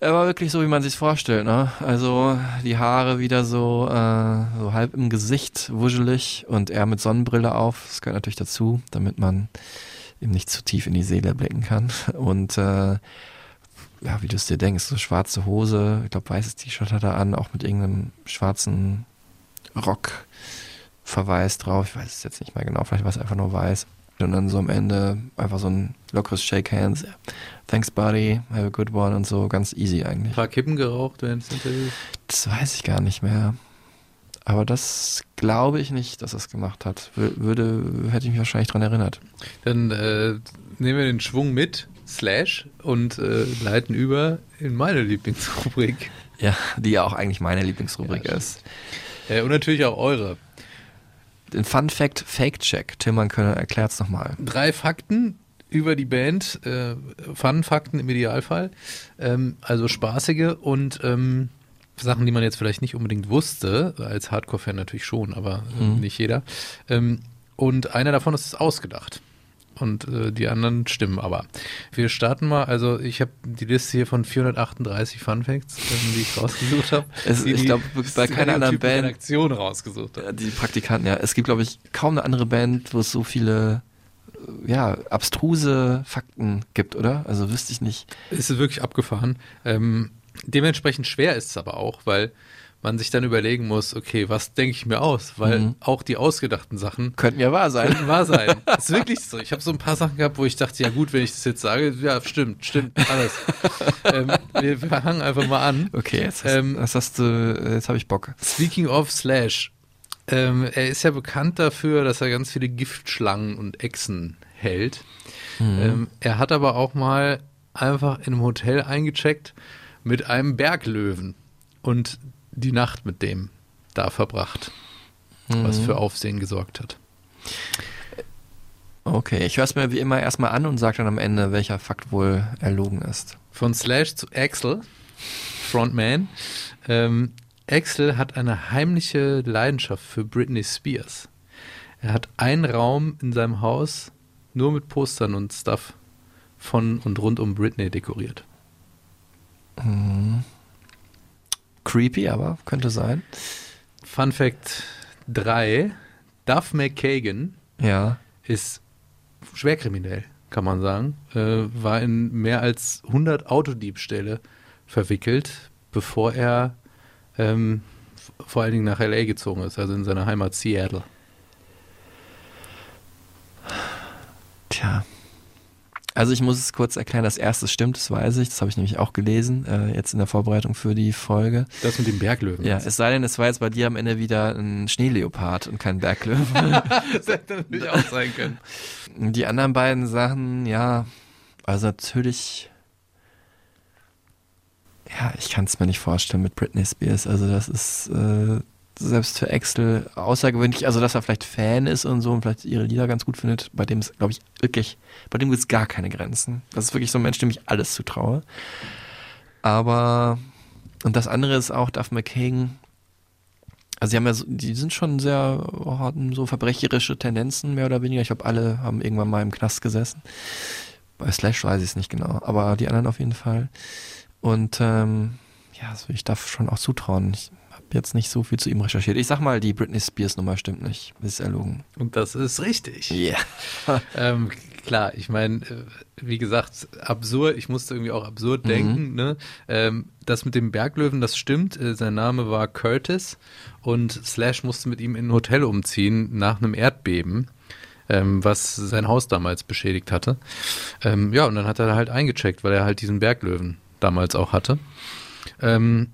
Er war wirklich so, wie man sich vorstellt, ne? Also die Haare wieder so, äh, so halb im Gesicht, wuschelig und er mit Sonnenbrille auf. Das gehört natürlich dazu, damit man ihm nicht zu tief in die Seele blicken kann. Und äh, ja, wie du es dir denkst, so schwarze Hose, ich glaube weißes T-Shirt hat er an, auch mit irgendeinem schwarzen Rock Verweis drauf. Ich weiß es jetzt nicht mehr genau, vielleicht war es einfach nur weiß. Und dann so am Ende einfach so ein lockeres Shake Hands. Thanks, buddy, have a good one und so, ganz easy Ein eigentlich. paar Kippen geraucht während des Interviews? Das weiß ich gar nicht mehr. Aber das glaube ich nicht, dass er es gemacht hat. Wür- Würde, hätte ich mich wahrscheinlich dran erinnert. Dann äh, nehmen wir den Schwung mit, Slash, und äh, leiten über in meine Lieblingsrubrik. Ja, die ja auch eigentlich meine Lieblingsrubrik Ja, ist. Äh, und natürlich auch eure. Den Fun Fact Fake Check. Tillmann Könner erklärt es nochmal. Drei Fakten über die Band, äh, Fun-Fakten im Idealfall, ähm, also spaßige und ähm, Sachen, die man jetzt vielleicht nicht unbedingt wusste, als Hardcore-Fan natürlich schon, aber äh, Mhm. nicht jeder. Ähm, und einer davon ist ausgedacht. Und äh, die anderen stimmen aber. Wir starten mal, also ich habe die Liste hier von 438 Fun Facts, ähm, die ich rausgesucht habe. Ich die glaub, bei keiner anderen Band- Redaktion rausgesucht hat. Die Praktikanten, ja. Es gibt, glaube ich, kaum eine andere Band, wo es so viele äh, ja, abstruse Fakten gibt, oder? Also wüsste ich nicht. Es ist wirklich abgefahren. Ähm, dementsprechend schwer ist es aber auch, weil man sich dann überlegen muss, okay, was denke ich mir aus? Weil Mhm. auch die ausgedachten Sachen Könnten ja wahr sein. könnten wahr sein. ist wirklich so. Ich habe so ein paar Sachen gehabt, wo ich dachte, ja gut, wenn ich das jetzt sage, ja, stimmt, stimmt, alles. ähm, wir, fangen einfach mal an. Okay, jetzt hast, Ähm, das hast du, jetzt habe ich Bock. Speaking of Slash, ähm, er ist ja bekannt dafür, dass er ganz viele Giftschlangen und Echsen hält. Mhm. Ähm, er hat aber auch mal einfach in einem Hotel eingecheckt mit einem Berglöwen und die Nacht mit dem da verbracht, was Mhm. für Aufsehen gesorgt hat. Okay, ich höre es mir wie immer erstmal an und sage dann am Ende, welcher Fakt wohl erlogen ist. Von Slash zu Axel, Frontman. Ähm, Axel hat eine heimliche Leidenschaft für Britney Spears. Er hat einen Raum in seinem Haus nur mit Postern und Stuff von und rund um Britney dekoriert. Mhm. Creepy, aber könnte sein. Fun Fact 3. Duff McKagan Ja. ist schwerkriminell, kann man sagen. Äh, war in mehr als 100 Autodiebstähle verwickelt, bevor er ähm, vor allen Dingen nach L.A. gezogen ist, also in seiner Heimat Seattle. Tja. Also ich muss es kurz erklären, das erste stimmt, das weiß ich, das habe ich nämlich auch gelesen, äh, jetzt in der Vorbereitung für die Folge. Das mit dem Berglöwen. Ja, es sei denn, es war jetzt bei dir am Ende wieder ein Schneeleopard und kein Berglöwe. das hätte natürlich auch sein können. Die anderen beiden Sachen, ja, also natürlich, ja, ich kann es mir nicht vorstellen mit Britney Spears. Also das ist äh, selbst für Axel außergewöhnlich. Also dass er vielleicht Fan ist und so und vielleicht ihre Lieder ganz gut findet, bei dem ist, glaube ich, wirklich, bei dem gibt es gar keine Grenzen. Das ist wirklich so ein Mensch, dem ich alles zutraue. Aber, und das andere ist auch Duff McKagan, also sie haben ja, so, die sind schon sehr, hatten so verbrecherische Tendenzen, mehr oder weniger. Ich glaube, alle haben irgendwann mal im Knast gesessen. Bei Slash weiß ich es nicht genau, aber die anderen auf jeden Fall. Und ähm, ja, also ich darf schon auch zutrauen. Ich jetzt nicht so viel zu ihm recherchiert. Ich sag mal, die Britney Spears Nummer stimmt nicht. Ist erlogen. Und das ist richtig. Ja. ähm, klar, ich meine, äh, wie gesagt, absurd, ich musste irgendwie auch absurd Mhm. denken, ne? Ähm, das mit dem Berglöwen, das stimmt. Äh, sein Name war Curtis und Slash musste mit ihm in ein Hotel umziehen nach einem Erdbeben, ähm, was sein Haus damals beschädigt hatte. Ähm, ja, und dann hat er halt eingecheckt, weil er halt diesen Berglöwen damals auch hatte. Ähm,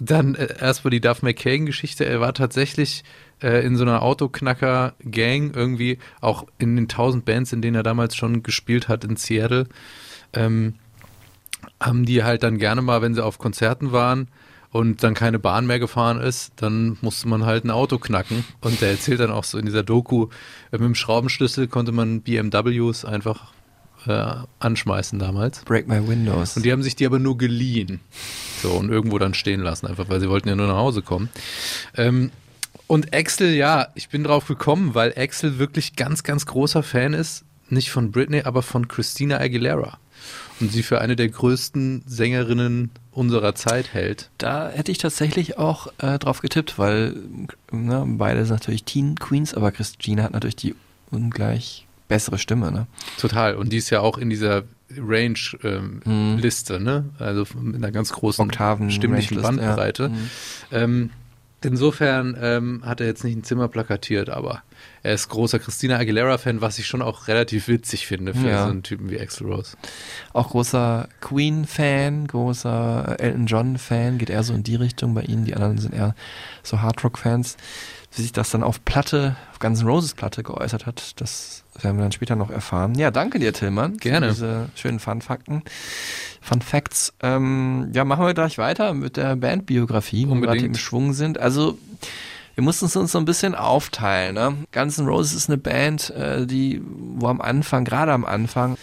dann äh, erstmal die Duff McKagan-Geschichte. Er war tatsächlich äh, in so einer Autoknacker-Gang irgendwie, auch in den tausend Bands, in denen er damals schon gespielt hat in Seattle, ähm, haben die halt dann gerne mal, wenn sie auf Konzerten waren und dann keine Bahn mehr gefahren ist, dann musste man halt ein Auto knacken. Und der erzählt dann auch so in dieser Doku, äh, mit dem Schraubenschlüssel konnte man BMWs einfach äh, anschmeißen damals. Break my windows. Und die haben sich die aber nur geliehen. So, und irgendwo dann stehen lassen, einfach weil sie wollten ja nur nach Hause kommen. Ähm, und Axel, ja, ich bin drauf gekommen, weil Axel wirklich ganz, ganz großer Fan ist, nicht von Britney, aber von Christina Aguilera. Und sie für eine der größten Sängerinnen unserer Zeit hält. Da hätte ich tatsächlich auch äh, drauf getippt, weil ne, beide sind natürlich Teen Queens, aber Christina hat natürlich die ungleich bessere Stimme, ne? Total. Und die ist ja auch in dieser Range-Liste, ne? Also mit einer ganz großen Oktaven stimmlichen Rangeliste, ja. Bandbreite. Mhm. Ähm, insofern ähm, hat er jetzt nicht ein Zimmer plakatiert, aber er ist großer Christina Aguilera-Fan, was ich schon auch relativ witzig finde für Ja. so einen Typen wie Axl Rose. Auch großer Queen-Fan, großer Elton John-Fan, geht eher so in die Richtung bei ihnen. Die anderen sind eher so Hardrock-Fans. Wie sich das dann auf Platte, auf Guns N' Roses Platte geäußert hat, das werden wir dann später noch erfahren. Ja, danke dir, Tillmann. Gerne. Für diese schönen Fun-Fakten. Fun Facts. Ähm, ja, machen wir gleich weiter mit der Bandbiografie, wo wir gerade im Schwung sind. Also, wir mussten es uns so ein bisschen aufteilen. Ne? Guns N' Roses ist eine Band, äh, die, wo am Anfang, gerade am Anfang,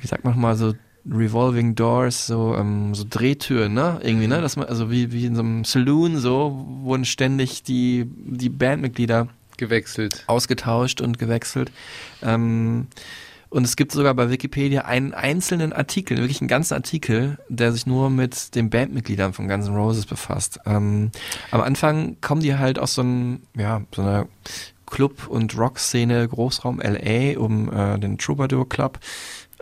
wie sagt man mal so, Revolving Doors, so, ähm, so Drehtüren, ne? Irgendwie, ne? Dass man, also wie, wie in so einem Saloon, so, wurden ständig die, die Bandmitglieder Gewechselt. ausgetauscht und gewechselt. Ähm, und es gibt sogar bei Wikipedia einen einzelnen Artikel, wirklich einen ganzen Artikel, der sich nur mit den Bandmitgliedern von Guns N' Roses befasst. Ähm, am Anfang kommen die halt aus so, einem, ja, so einer Club- und Rock-Szene, Großraum LA, um äh, den Troubadour Club.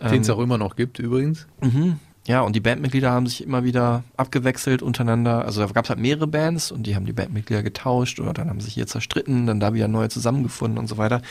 Den es Ähm, auch immer noch gibt übrigens. Mhm. Ja, und die Bandmitglieder haben sich immer wieder abgewechselt untereinander. Also da gab es halt mehrere Bands und die haben die Bandmitglieder getauscht oder dann haben sich hier zerstritten, dann da wieder neu zusammengefunden und so weiter.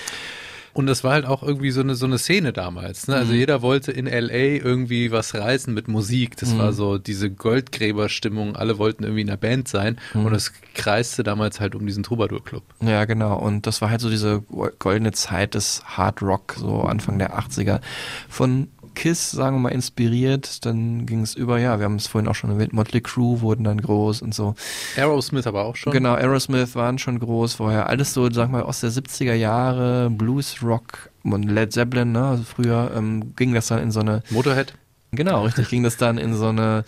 Und das war halt auch irgendwie so eine, so eine Szene damals. Ne? Also Mhm. jeder wollte in L.A. irgendwie was reißen mit Musik. Das Mhm. war so diese Goldgräberstimmung. Alle wollten irgendwie in einer Band sein. Mhm. Und es kreiste damals halt um diesen Troubadour-Club. Ja, genau. Und das war halt so diese goldene Zeit des Hard Rock, so Anfang der 80er. Von Kiss, sagen wir mal, inspiriert. Dann ging es über, ja, wir haben es vorhin auch schon erwähnt, Motley Crue wurden dann groß und so. Aerosmith aber auch schon. Genau, Aerosmith waren schon groß vorher. Alles so, sag mal, aus der 70er Jahre, Blues, Rock und Led Zeppelin, ne? Also früher ähm, ging das dann in so eine Motorhead. Genau, richtig. Ging das dann in so eine,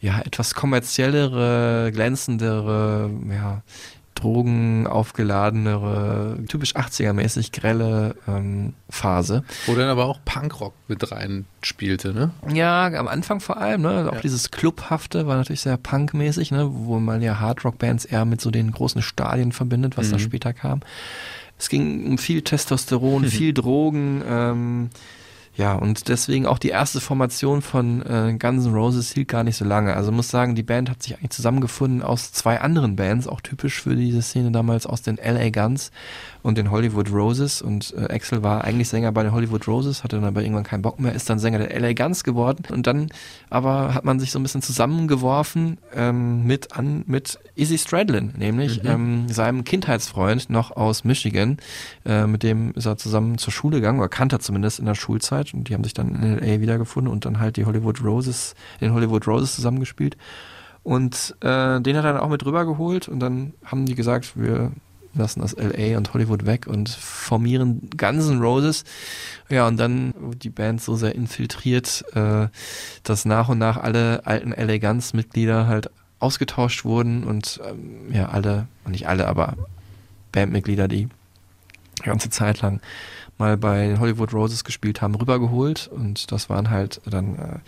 ja, etwas kommerziellere, glänzendere, ja, drogenaufgeladenere, typisch 80er-mäßig grelle ähm, Phase. Wo dann aber auch Punkrock mit rein spielte, ne? Ja, am Anfang vor allem, ne? Auch Ja. dieses Clubhafte war natürlich sehr punkmäßig, ne? Wo man ja Hardrock-Bands eher mit so den großen Stadien verbindet, was da Mhm. später kam. Es ging um viel Testosteron, viel Drogen, ähm, Ja, und deswegen auch die erste Formation von äh, Guns N' Roses hielt gar nicht so lange. Also muss sagen, die Band hat sich eigentlich zusammengefunden aus zwei anderen Bands, auch typisch für diese Szene damals aus den LA Guns und den Hollywood Roses. Und äh, Axel war eigentlich Sänger bei den Hollywood Roses, hatte dann aber irgendwann keinen Bock mehr, ist dann Sänger der LA Guns geworden. Und dann aber hat man sich so ein bisschen zusammengeworfen ähm, mit an mit Izzy Stradlin, nämlich Mhm. ähm, seinem Kindheitsfreund noch aus Michigan. Äh, mit dem ist er zusammen zur Schule gegangen, oder kannte er zumindest in der Schulzeit. Und die haben sich dann in LA wiedergefunden und dann halt die Hollywood Roses, den Hollywood Roses zusammengespielt. Und äh, den hat er dann auch mit rübergeholt und dann haben die gesagt, wir lassen das LA und Hollywood weg und formieren Guns N' Roses. Ja, und dann wurde die Band so sehr infiltriert, äh, dass nach und nach alle alten LA Guns Mitglieder halt ausgetauscht wurden und ähm, ja, alle, nicht alle, aber Bandmitglieder, die ganze Zeit lang mal bei Hollywood Roses gespielt haben, rübergeholt und das waren halt dann äh,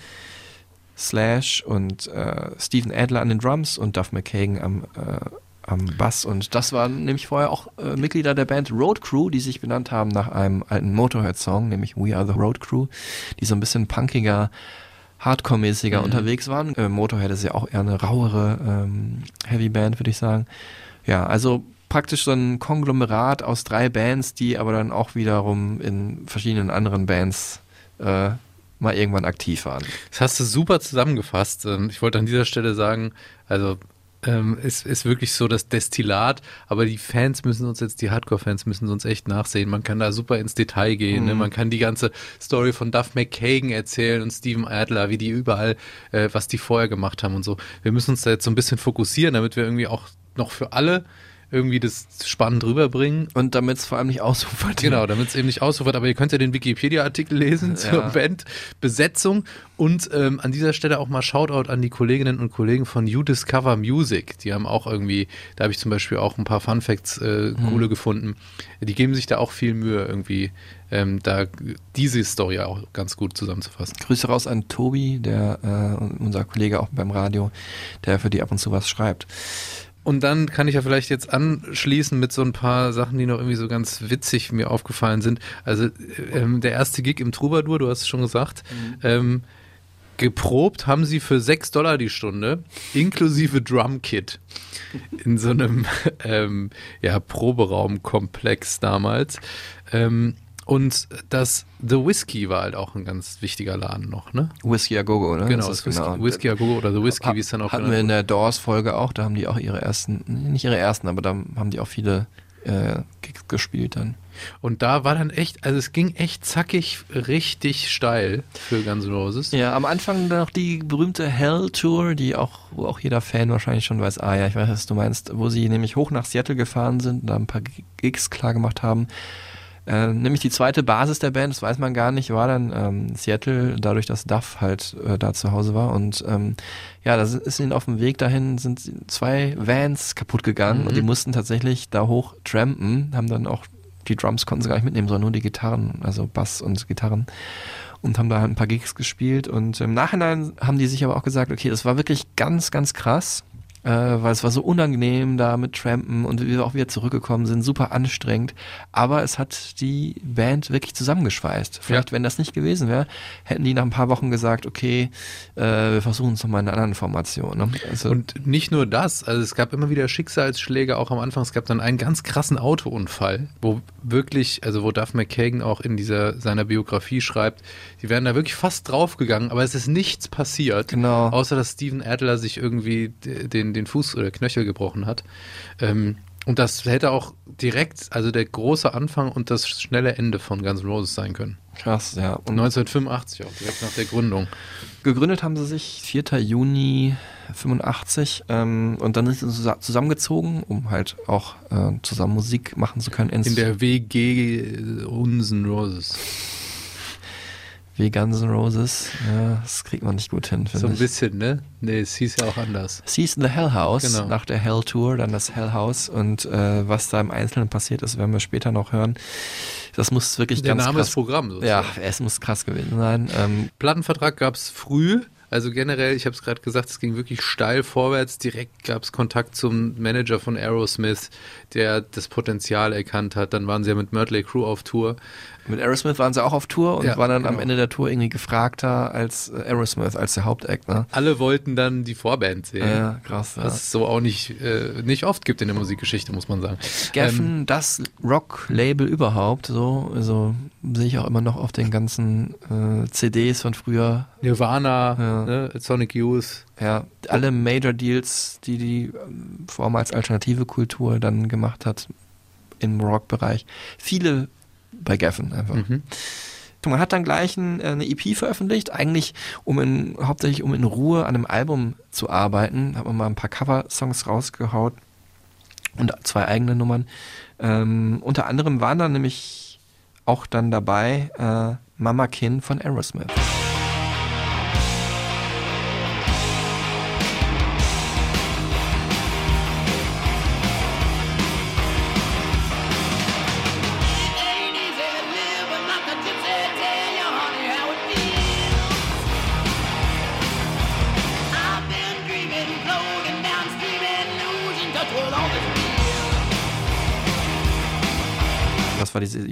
Slash und äh, Steven Adler an den Drums und Duff McKagan am, äh, am Bass und das waren nämlich vorher auch äh, Mitglieder der Band Road Crew, die sich benannt haben nach einem alten Motorhead-Song, nämlich We Are the Road Crew, die so ein bisschen punkiger Hardcore-mäßiger Mhm. unterwegs waren. Äh, Motorhead ist ja auch eher eine rauere ähm, Heavy-Band, würde ich sagen. Ja, also praktisch so ein Konglomerat aus drei Bands, die aber dann auch wiederum in verschiedenen anderen Bands äh, mal irgendwann aktiv waren. Das hast du super zusammengefasst. Ich wollte an dieser Stelle sagen, also ähm, es ist wirklich so das Destillat, aber die Fans müssen uns jetzt, die Hardcore-Fans müssen uns echt nachsehen. Man kann da super ins Detail gehen. Ne? Mhm. Man kann die ganze Story von Duff McKagan erzählen und Steven Adler, wie die überall, äh, was die vorher gemacht haben und so. Wir müssen uns da jetzt so ein bisschen fokussieren, damit wir irgendwie auch noch für alle irgendwie das spannend rüberbringen. Und damit es vor allem nicht ausufert. Genau, damit es eben nicht ausufert. Aber ihr könnt ja den Wikipedia-Artikel lesen zur Ja. Bandbesetzung. Und ähm, an dieser Stelle auch mal Shoutout an die Kolleginnen und Kollegen von You Discover Music. Die haben auch irgendwie, da habe ich zum Beispiel auch ein paar Fun Facts äh, Mhm. coole gefunden. Die geben sich da auch viel Mühe, irgendwie ähm, da diese Story auch ganz gut zusammenzufassen. Grüße raus an Tobi, der äh, unser Kollege auch beim Radio, der für die ab und zu was schreibt. Und dann kann ich ja vielleicht jetzt anschließen mit so ein paar Sachen, die noch irgendwie so ganz witzig mir aufgefallen sind. Also ähm, der erste Gig im Troubadour, du hast es schon gesagt, ähm, geprobt haben sie für 6 Dollar die Stunde, inklusive Drumkit, in so einem ähm, ja, Proberaumkomplex damals. Ähm, und das The Whiskey war halt auch ein ganz wichtiger Laden noch, ne? Whisky a Go-Go, ne? Genau, Das das ist Whisky, Whisky a Go oder The Whisky, wie es dann auch Hatten wir in der Doors-Folge auch, da haben die auch ihre ersten, nicht ihre ersten, aber da haben die auch viele äh, Gigs gespielt dann. Und da war dann echt, also es ging echt zackig richtig steil für Guns N' Roses. Ja, am Anfang noch die berühmte Hell Tour, die auch, wo auch jeder Fan wahrscheinlich schon weiß, ah ja, ich weiß, was du meinst, wo sie nämlich hoch nach Seattle gefahren sind und da ein paar Gigs klar gemacht haben. Äh, nämlich die zweite Basis der Band, das weiß man gar nicht, war dann ähm, Seattle, dadurch, dass Duff halt äh, da zu Hause war. Und ähm, ja, da sind- ist ihnen auf dem Weg dahin sind zwei Vans kaputt gegangen Mhm. und die mussten tatsächlich da hoch trampen, haben dann auch die Drums konnten sie gar nicht mitnehmen, sondern nur die Gitarren, also Bass und Gitarren und haben da halt ein paar Gigs gespielt und im Nachhinein haben die sich aber auch gesagt, okay, das war wirklich ganz, ganz krass, äh, weil es war so unangenehm da mit Trampen und wie wir auch wieder zurückgekommen sind, super anstrengend, aber es hat die Band wirklich zusammengeschweißt. Vielleicht, wenn das nicht gewesen wäre, hätten die nach ein paar Wochen gesagt, okay, äh, wir versuchen es nochmal in einer anderen Formation. Ne? Also, Und nicht nur das, also es gab immer wieder Schicksalsschläge, auch am Anfang. Es gab dann einen ganz krassen Autounfall, wo wirklich, also wo Duff McKagan auch in dieser seiner Biografie schreibt, die wären da wirklich fast draufgegangen, aber es ist nichts passiert, Genau. außer dass Steven Adler sich irgendwie den, den Fuß oder Knöchel gebrochen hat. Ähm, und das hätte auch direkt, also der große Anfang und das schnelle Ende von Guns N' Roses sein können. krass, ja. Und 1985 auch, direkt nach der Gründung. Gegründet haben sie sich 4. Juni 85 ähm, und dann sind sie zusa- zusammengezogen, um halt auch äh, zusammen Musik machen zu können. In der WG Unsen Roses. Wie Guns N' Roses. Ja, das kriegt man nicht gut hin, So finde ein ich. bisschen, ne? Nee, es hieß ja auch anders. Season the Hell House, Genau. nach der Hell Tour, dann das Hell House und äh, was da im Einzelnen passiert ist, werden wir später noch hören. Das muss wirklich Der ganz Name krass. ist Programm. ja, sozusagen. es muss krass gewesen sein. Ähm, Plattenvertrag gab es früh. Also generell, ich habe es gerade gesagt, es ging wirklich steil vorwärts. Direkt gab es Kontakt zum Manager von Aerosmith, der das Potenzial erkannt hat. Dann waren sie ja mit Mötley Crew auf Tour. Mit Aerosmith waren sie auch auf Tour und Ja, waren dann am genau. Ende der Tour irgendwie gefragter als äh, Aerosmith, als der Hauptact, ne? Alle wollten dann die Vorband sehen. Ja, krass, ja. Was es so auch nicht, äh, nicht oft gibt in der Musikgeschichte, muss man sagen. Geffen, Ähm, das Rock-Label überhaupt, so, also sehe ich auch immer noch auf den ganzen äh, CDs von früher. Nirvana, Ja. Ne, Sonic Youth. Ja, alle Major Deals, die die ähm, vorher als alternative Kultur dann gemacht hat im Rock-Bereich. Viele bei Geffen einfach. Mhm. Man hat dann gleich ein, äh, eine EP veröffentlicht, eigentlich um in, hauptsächlich um in Ruhe an einem Album zu arbeiten. Hat man mal ein paar Cover-Songs rausgehaut und zwei eigene Nummern. Ähm, unter anderem waren dann nämlich auch dann dabei äh, Mama Kin von Aerosmith.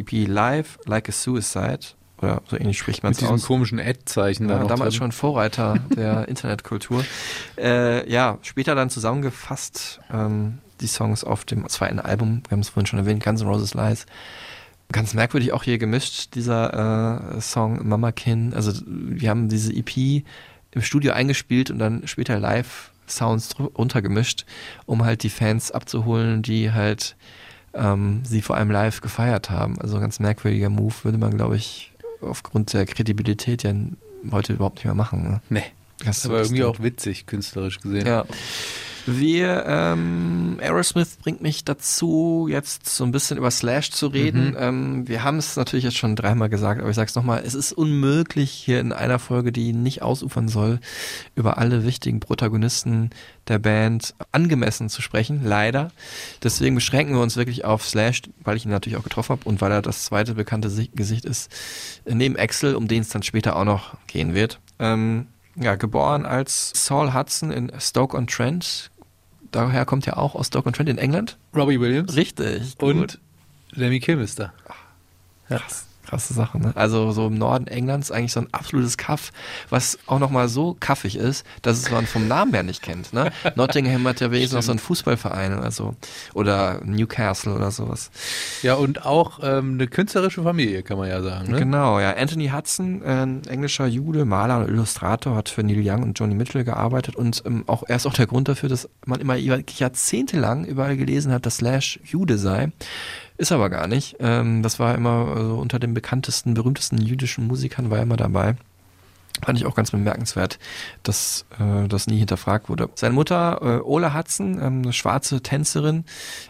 EP Live Like a Suicide. Oder so ähnlich spricht man Mit es diesem aus. komischen Ad-Zeichen da Ja, noch damals drin. schon Vorreiter der Internetkultur. Äh, ja, später dann zusammengefasst ähm, die Songs auf dem zweiten Album. Wir haben es vorhin schon erwähnt, Guns N' Roses Lies. Ganz merkwürdig auch hier gemischt, dieser äh, Song Mama Kin. Also wir haben diese EP im Studio eingespielt und dann später live Sounds runtergemischt, um halt die Fans abzuholen, die halt ähm, sie vor allem live gefeiert haben. Also ein ganz merkwürdiger Move, würde man, glaube ich, aufgrund der Kredibilität ja heute überhaupt nicht mehr machen. Ne? Nee. Das Aber ist irgendwie stimmt. auch witzig, künstlerisch gesehen. Ja. Wir, ähm, Aerosmith bringt mich dazu, jetzt so ein bisschen über Slash zu reden. Mhm. Ähm, wir haben es natürlich jetzt schon dreimal gesagt, aber ich sag's nochmal, es ist unmöglich, hier in einer Folge, die nicht ausufern soll, über alle wichtigen Protagonisten der Band angemessen zu sprechen, leider. Deswegen beschränken wir uns wirklich auf Slash, weil ich ihn natürlich auch getroffen habe und weil er das zweite bekannte Si- Gesicht ist, neben Axel, um den es dann später auch noch gehen wird. Ähm, ja, geboren als Saul Hudson in Stoke-on-Trent. Daher kommt ja auch aus Stoke-on-Trent in England. Robbie Williams. Richtig. Und gut. Lemmy Kilmister. Krass, krasse Sache, ne? Also so im Norden Englands eigentlich so ein absolutes Kaff, was auch nochmal so kaffig ist, dass es man vom Namen her nicht kennt, ne? Nottingham hat ja wenigstens noch so einen Fußballverein oder so. Oder Newcastle oder sowas. Ja, und auch ähm, eine künstlerische Familie, kann man ja sagen. Ne? Genau, ja. Anthony Hudson, ein englischer Jude, Maler und Illustrator, hat für Neil Young und Johnny Mitchell gearbeitet und ähm, auch er ist auch der Grund dafür, dass man immer jahrzehntelang überall gelesen hat, dass Slash Jude sei. Ist aber gar nicht. Ähm, das war immer also unter den bekanntesten, berühmtesten jüdischen Musikern war er immer dabei. Fand ich auch ganz bemerkenswert, dass äh, das nie hinterfragt wurde. Seine Mutter, äh, Ola Hudson, ähm, eine schwarze Tänzerin,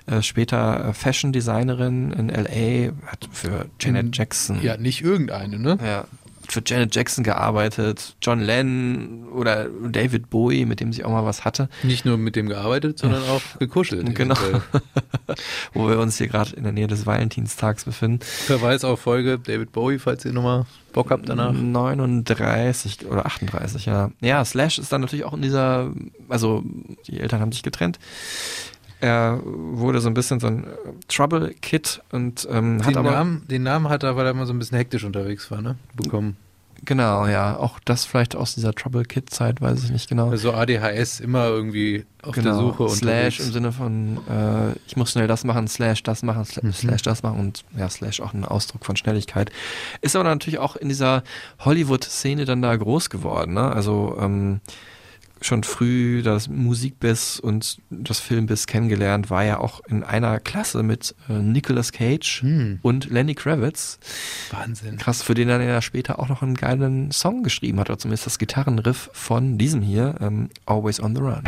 äh, später äh, Fashion Designerin in L.A., hat für Janet Jackson Ja, nicht irgendeine, ne? ja, für Janet Jackson gearbeitet, John Lennon oder David Bowie, mit dem sie auch mal was hatte. Nicht nur mit dem gearbeitet, sondern auch gekuschelt. Genau. Wo wir uns hier gerade in der Nähe des Valentinstags befinden. Verweis auf Folge David Bowie, falls ihr nochmal Bock habt danach. 39 oder 38, ja. Ja, Slash ist dann natürlich auch in dieser, also die Eltern haben sich getrennt. Er wurde so ein bisschen so ein äh, Trouble Kid und ähm, hat Den aber Namen, den Namen hat er, weil er immer so ein bisschen hektisch unterwegs war, ne? Bekommen. Genau, ja, auch das vielleicht aus dieser Trouble Kid Zeit, weiß ich nicht genau. Also ADHS immer irgendwie auf der Suche Slash unterwegs. im Sinne von äh, ich muss schnell das machen, Slash das machen, Sla Mhm. Slash das machen und ja, Slash auch ein Ausdruck von Schnelligkeit. Ist aber natürlich auch in dieser Hollywood-Szene dann da groß geworden, ne? Also ähm, schon früh das Musikbiss und das Filmbiss kennengelernt, war ja auch in einer Klasse mit äh, Nicolas Cage Hm. und Lenny Kravitz. Wahnsinn. Krass, für den er ja später auch noch einen geilen Song geschrieben hat, oder zumindest das Gitarrenriff von diesem hier, ähm, Always on the Run.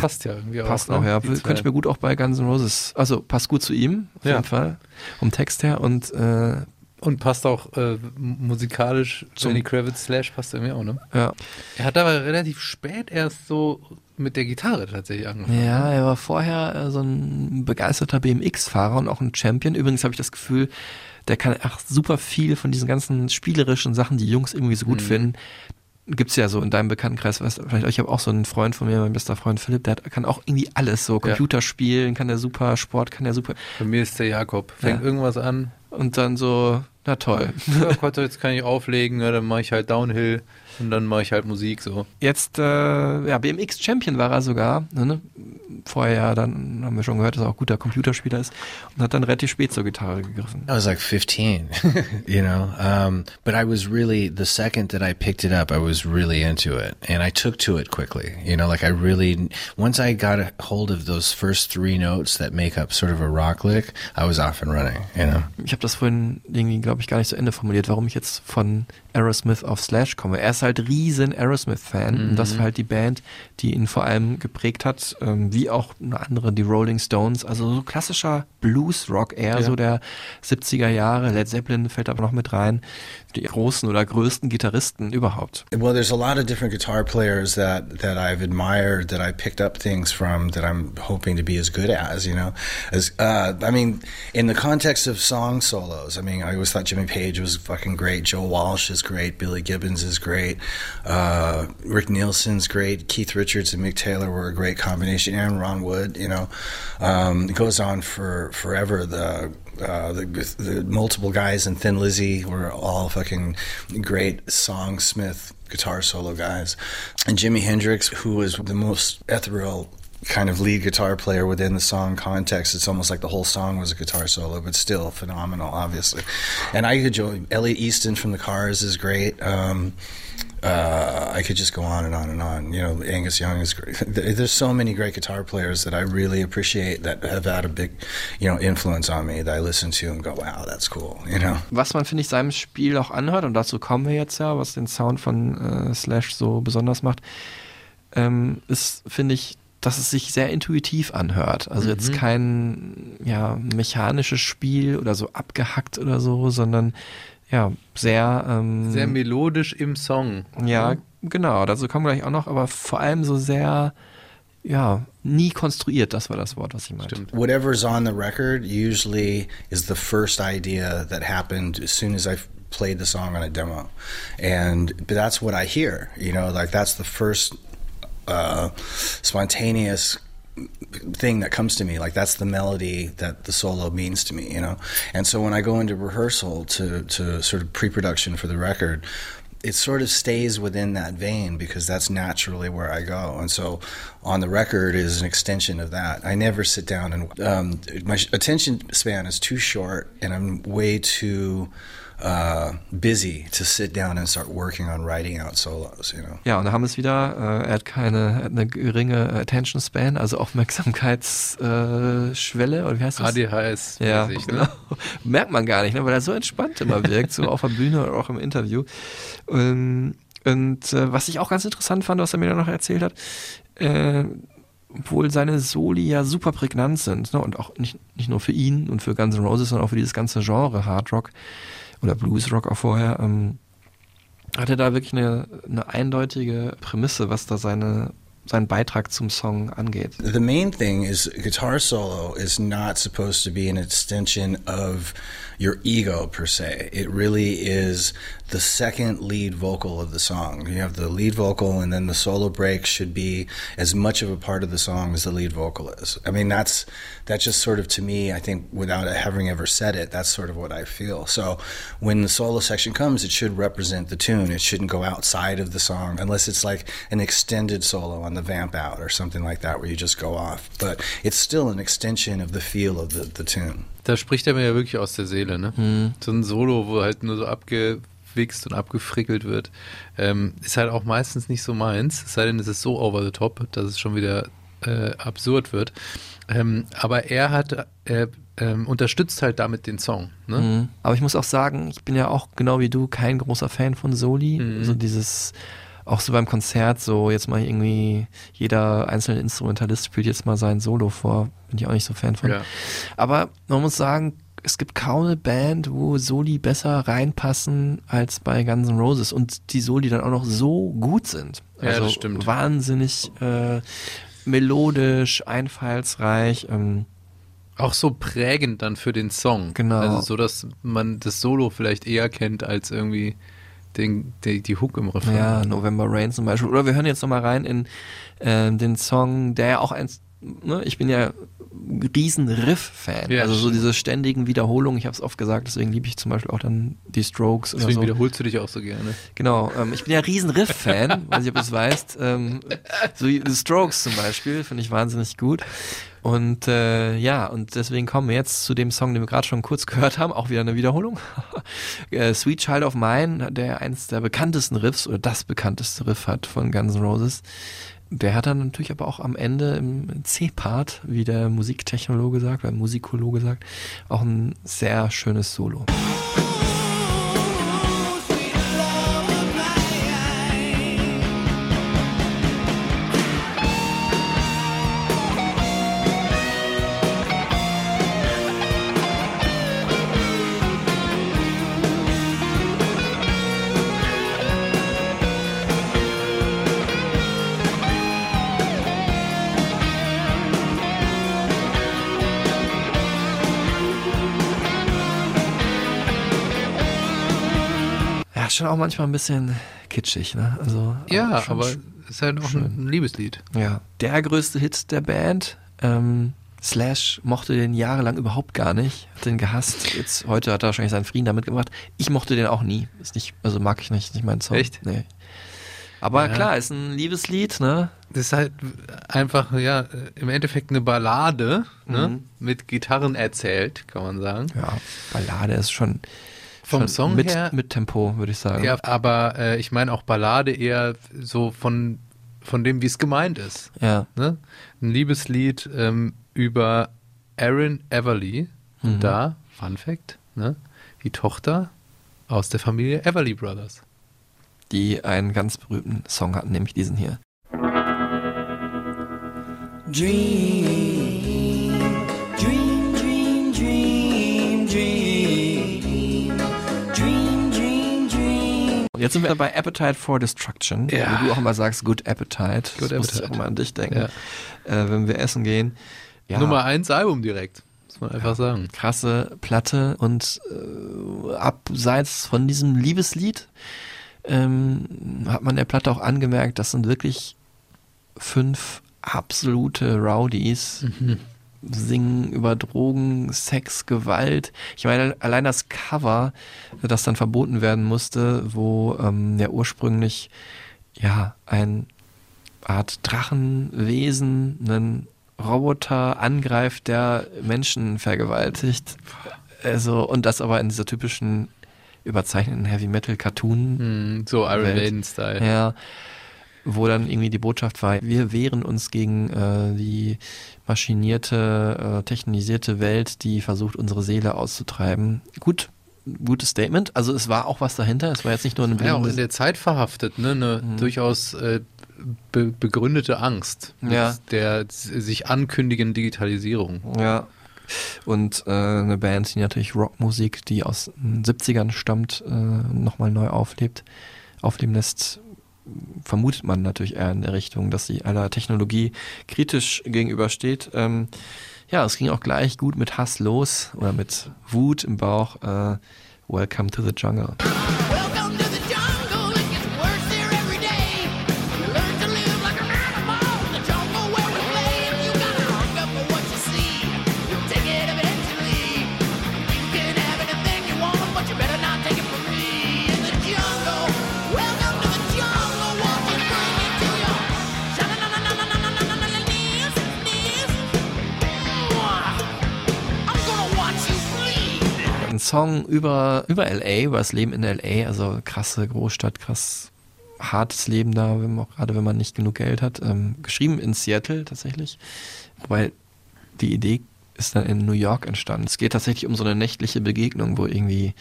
Passt ja irgendwie Passt auch. auch, ne? ja. Könnte ich mir gut auch bei Guns N' Roses. Also passt gut zu ihm, auf Ja. jeden Fall. Vom Text her. Und äh, Und passt auch äh, musikalisch Lenny Kravitz Slash passt irgendwie auch, ne? ja. Er hat aber relativ spät erst so mit der Gitarre tatsächlich angefangen. Ja, er war vorher äh, so ein begeisterter BMX-Fahrer und auch ein Champion. Übrigens habe ich das Gefühl, der kann auch super viel von diesen ganzen spielerischen Sachen, die Jungs irgendwie so gut Mhm. finden. Gibt's ja so in deinem Bekanntenkreis, weißt vielleicht ich habe auch so einen Freund von mir, mein bester Freund Philipp, der hat, kann auch irgendwie alles, so Computer spielen, kann der super, Sport kann der super. Bei mir ist der Jakob. Fängt Ja. irgendwas an. Und dann so, na toll. Ja, Gott, jetzt kann ich auflegen, ja, dann mache ich halt Downhill und dann mache ich halt Musik so. Jetzt, äh, ja, BMX Champion war er sogar. Ne? Vorher ja, dann haben wir schon gehört, dass er auch guter Computerspieler ist und hat dann relativ spät zur Gitarre gegriffen. I was like 15, you know. Um, but I was really the second that I picked it up, I was really into it, and I took to it quickly. You know, like I really once I got a hold of those first three notes that make up sort of a rock lick, I was off and running. You know. Ich habe das vorhin irgendwie, glaube ich, gar nicht zu Ende formuliert, warum ich jetzt von Aerosmith auf Slash komme. Er ist halt riesen Aerosmith-Fan und das war halt die Band, die ihn vor allem geprägt hat, ähm, wie auch eine andere, die Rolling Stones. Also so klassischer Blues-Rock, eher Ja. so der 70er Jahre. Led Zeppelin fällt aber noch mit rein. Die großen oder größten Gitarristen überhaupt. Well, there's a lot of different guitar players that that I've admired that I picked up things from that I'm hoping to be as good as. You know, as uh, I mean, in the context of song solos, I mean, I always thought Jimmy Page was fucking great. Joe Walsh is great. Billy Gibbons is great. Uh, Rick Nielsen's great. Keith Richards and Mick Taylor were a great combination, and Ron Wood. You know, um, it goes on for forever. The uh, the, the multiple guys in Thin Lizzy were all fucking great songsmith guitar solo guys. And Jimi Hendrix, who was the most ethereal kind of lead guitar player within the song context. It's almost like the whole song was a guitar solo, but still phenomenal, obviously. And I could join Elliot Easton from the Cars is great. Um, uh, I could just go on and on and on. You know, Angus Young is great. There's so many great guitar players that I really appreciate that have had a big, you know, influence on me that I listen to and go, wow, that's cool. You know. Was man, finde ich, seinem Spiel auch anhört, und dazu kommen wir jetzt ja, was den Sound von äh, Slash so besonders macht, ähm, ist, finde ich, dass es sich sehr intuitiv anhört. Also jetzt kein ja, mechanisches Spiel oder so abgehackt oder so, sondern ja, sehr, ähm, Sehr melodisch im Song. ja, genau, dazu kommen wir gleich auch noch, aber vor allem so sehr, ja, nie konstruiert, das war das Wort, was ich meinte. Stimmt. Whatever's on the record usually is the first idea that happened as soon as I played the song on a demo, and but that's what I hear. You know, like that's the first uh, spontaneous thing that comes to me like that's the melody that the solo means to me you know and so when i go into rehearsal to to sort of pre-production for the record it sort of stays within that vein because that's naturally where I go. And so on the record is an extension of that. I never sit down and um, my attention span is too short and I'm way too uh, busy to sit down and start working on writing out solos, you know. Ja, und da haben wir es wieder. Äh, er hat keine, er hat eine geringe Attention Span, also Aufmerksamkeitsschwelle, äh, oder wie heißt das? ADHS. Ja, mäßig, genau. ne? Merkt man gar nicht, ne? weil er so entspannt immer wirkt, so auf der Bühne oder auch im Interview. Ähm, und äh, was ich auch ganz interessant fand, was er mir dann noch erzählt hat, äh, obwohl seine Soli ja super prägnant sind, ne? und auch nicht, nicht nur für ihn und für Guns N' Roses, sondern auch für dieses ganze Genre Hard Rock oder Blues Rock auch vorher, ähm, hat er da wirklich eine, eine eindeutige Prämisse, was da seine, seinen Beitrag zum Song angeht. The main thing is guitar solo is not supposed to be an extension of your ego per se. It really is the second lead vocal of the song. You have the lead vocal and then the solo break should be as much of a part of the song as the lead vocal is. I mean that's that's just sort of to me, I think without having ever said it, that's sort of what I feel. So when the solo section comes, it should represent the tune. It shouldn't go outside of the song unless it's like an extended solo on the vamp out or something like that where you just go off. But it's still an extension of the feel of the, the tune. Da spricht er mir ja wirklich aus der Seele, ne? Mhm. So ein Solo, wo halt nur so abgewichst und abgefrickelt wird, ähm, ist halt auch meistens nicht so meins. Es sei denn, es ist so over the top, dass es schon wieder äh, absurd wird. Ähm, aber er hat, er ähm, unterstützt halt damit den Song, ne? Mhm. Aber ich muss auch sagen, ich bin ja auch genau wie du kein großer Fan von Soli. Mhm. So dieses auch so beim Konzert, so jetzt mal irgendwie jeder einzelne Instrumentalist spielt jetzt mal sein Solo vor. Bin ich auch nicht so Fan von. Ja. Aber man muss sagen, es gibt kaum eine Band, wo Soli besser reinpassen als bei Guns N' Roses und die Soli dann auch noch so gut sind. Ja, Also das stimmt. wahnsinnig äh, melodisch, einfallsreich. Ähm, Auch so prägend dann für den Song. Genau. Also so, dass man das Solo vielleicht eher kennt als irgendwie den, die, die Hook im Refrain. Ja, November Rain zum Beispiel. Oder wir hören jetzt nochmal rein in ähm, den Song, der ja auch eins, ne, ich bin ja riesen Riff-Fan. Ja, also so diese ständigen Wiederholungen, ich habe es oft gesagt, deswegen liebe ich zum Beispiel auch dann die Strokes oder Deswegen so. wiederholst du dich auch so gerne. Genau, ähm, ich bin ja riesen Riff-Fan, weiß nicht, ob du es weißt. Ähm, so die Strokes zum Beispiel, finde ich wahnsinnig gut. Und äh, ja, und deswegen kommen wir jetzt zu dem Song, den wir gerade schon kurz gehört haben, auch wieder eine Wiederholung. äh, Sweet Child of Mine, der eins der bekanntesten Riffs oder das bekannteste Riff hat von Guns N' Roses. Der hat dann natürlich aber auch am Ende im C-Part, wie der Musiktechnologe sagt, oder Musikologe sagt, auch ein sehr schönes Solo. Schon auch manchmal ein bisschen kitschig, ne? Also Ja, schon aber sch- ist halt auch ein Liebeslied. Ja. Der größte Hit der Band. Ähm, Slash mochte den jahrelang überhaupt gar nicht, hat den gehasst. Jetzt heute hat er wahrscheinlich seinen Frieden damit gemacht. Ich mochte den auch nie. Ist nicht, also mag ich nicht, nicht mein Song. Echt? Nee. Aber Ja. klar, ist ein Liebeslied, ne? Das ist halt einfach, ja, im Endeffekt eine Ballade, ne? Mhm. Mit Gitarren erzählt, kann man sagen. Ja, Ballade ist schon Vom Song mit, her- mit Tempo, würde ich sagen. Ja, aber äh, ich meine auch Ballade eher so von, von dem, wie es gemeint ist. Ja. Ne? Ein Liebeslied ähm, über Aaron Everly. Und Mhm. da, Fun Fact, ne? die Tochter aus der Familie Everly Brothers. Die einen ganz berühmten Song hatten, nämlich diesen hier. Dream, Und jetzt sind wir bei Appetite for Destruction, Ja. wo du auch immer sagst, Good Appetite. Good das muss ich Appetite. auch mal an dich denken, äh, wenn wir essen gehen. Ja, Nummer eins Album direkt, muss man einfach sagen. krasse Platte und äh, abseits von diesem Liebeslied ähm, hat man der Platte auch angemerkt, das sind wirklich fünf absolute Rowdies, singen über Drogen, Sex, Gewalt. Ich meine, allein das Cover, das dann verboten werden musste, wo ähm, ja ursprünglich ja ein Art Drachenwesen einen Roboter angreift, der Menschen vergewaltigt. Also, und das aber in dieser typischen überzeichneten Heavy Metal Cartoon Hm, so Iron Welt. Maiden-Style. ja, wo dann irgendwie die Botschaft war, wir wehren uns gegen äh, die maschinierte, äh, technisierte Welt, die versucht, unsere Seele auszutreiben. Gut, gutes Statement. Also es war auch was dahinter. Es war jetzt nicht nur ein Ja, auch in der Zeit verhaftet, ne? Eine Mhm. durchaus äh, be begründete Angst Ja. der sich ankündigenden Digitalisierung. Ja. Und äh, eine Band, die natürlich Rockmusik, die aus den 70ern stammt, äh, nochmal neu auflebt, aufleben lässt, vermutet man natürlich eher in der Richtung, dass sie aller Technologie kritisch gegenübersteht. Ähm, ja, es ging auch gleich gut mit Hass los oder mit Wut im Bauch. Äh, Welcome to the Jungle. Welcome Song über, über LA, über das Leben in LA, also krasse Großstadt, krass hartes Leben da, auch gerade wenn man nicht genug Geld hat. Ähm, geschrieben in Seattle tatsächlich, wobei die Idee ist dann in New York entstanden. Es geht tatsächlich um so eine nächtliche Begegnung, wo irgendwie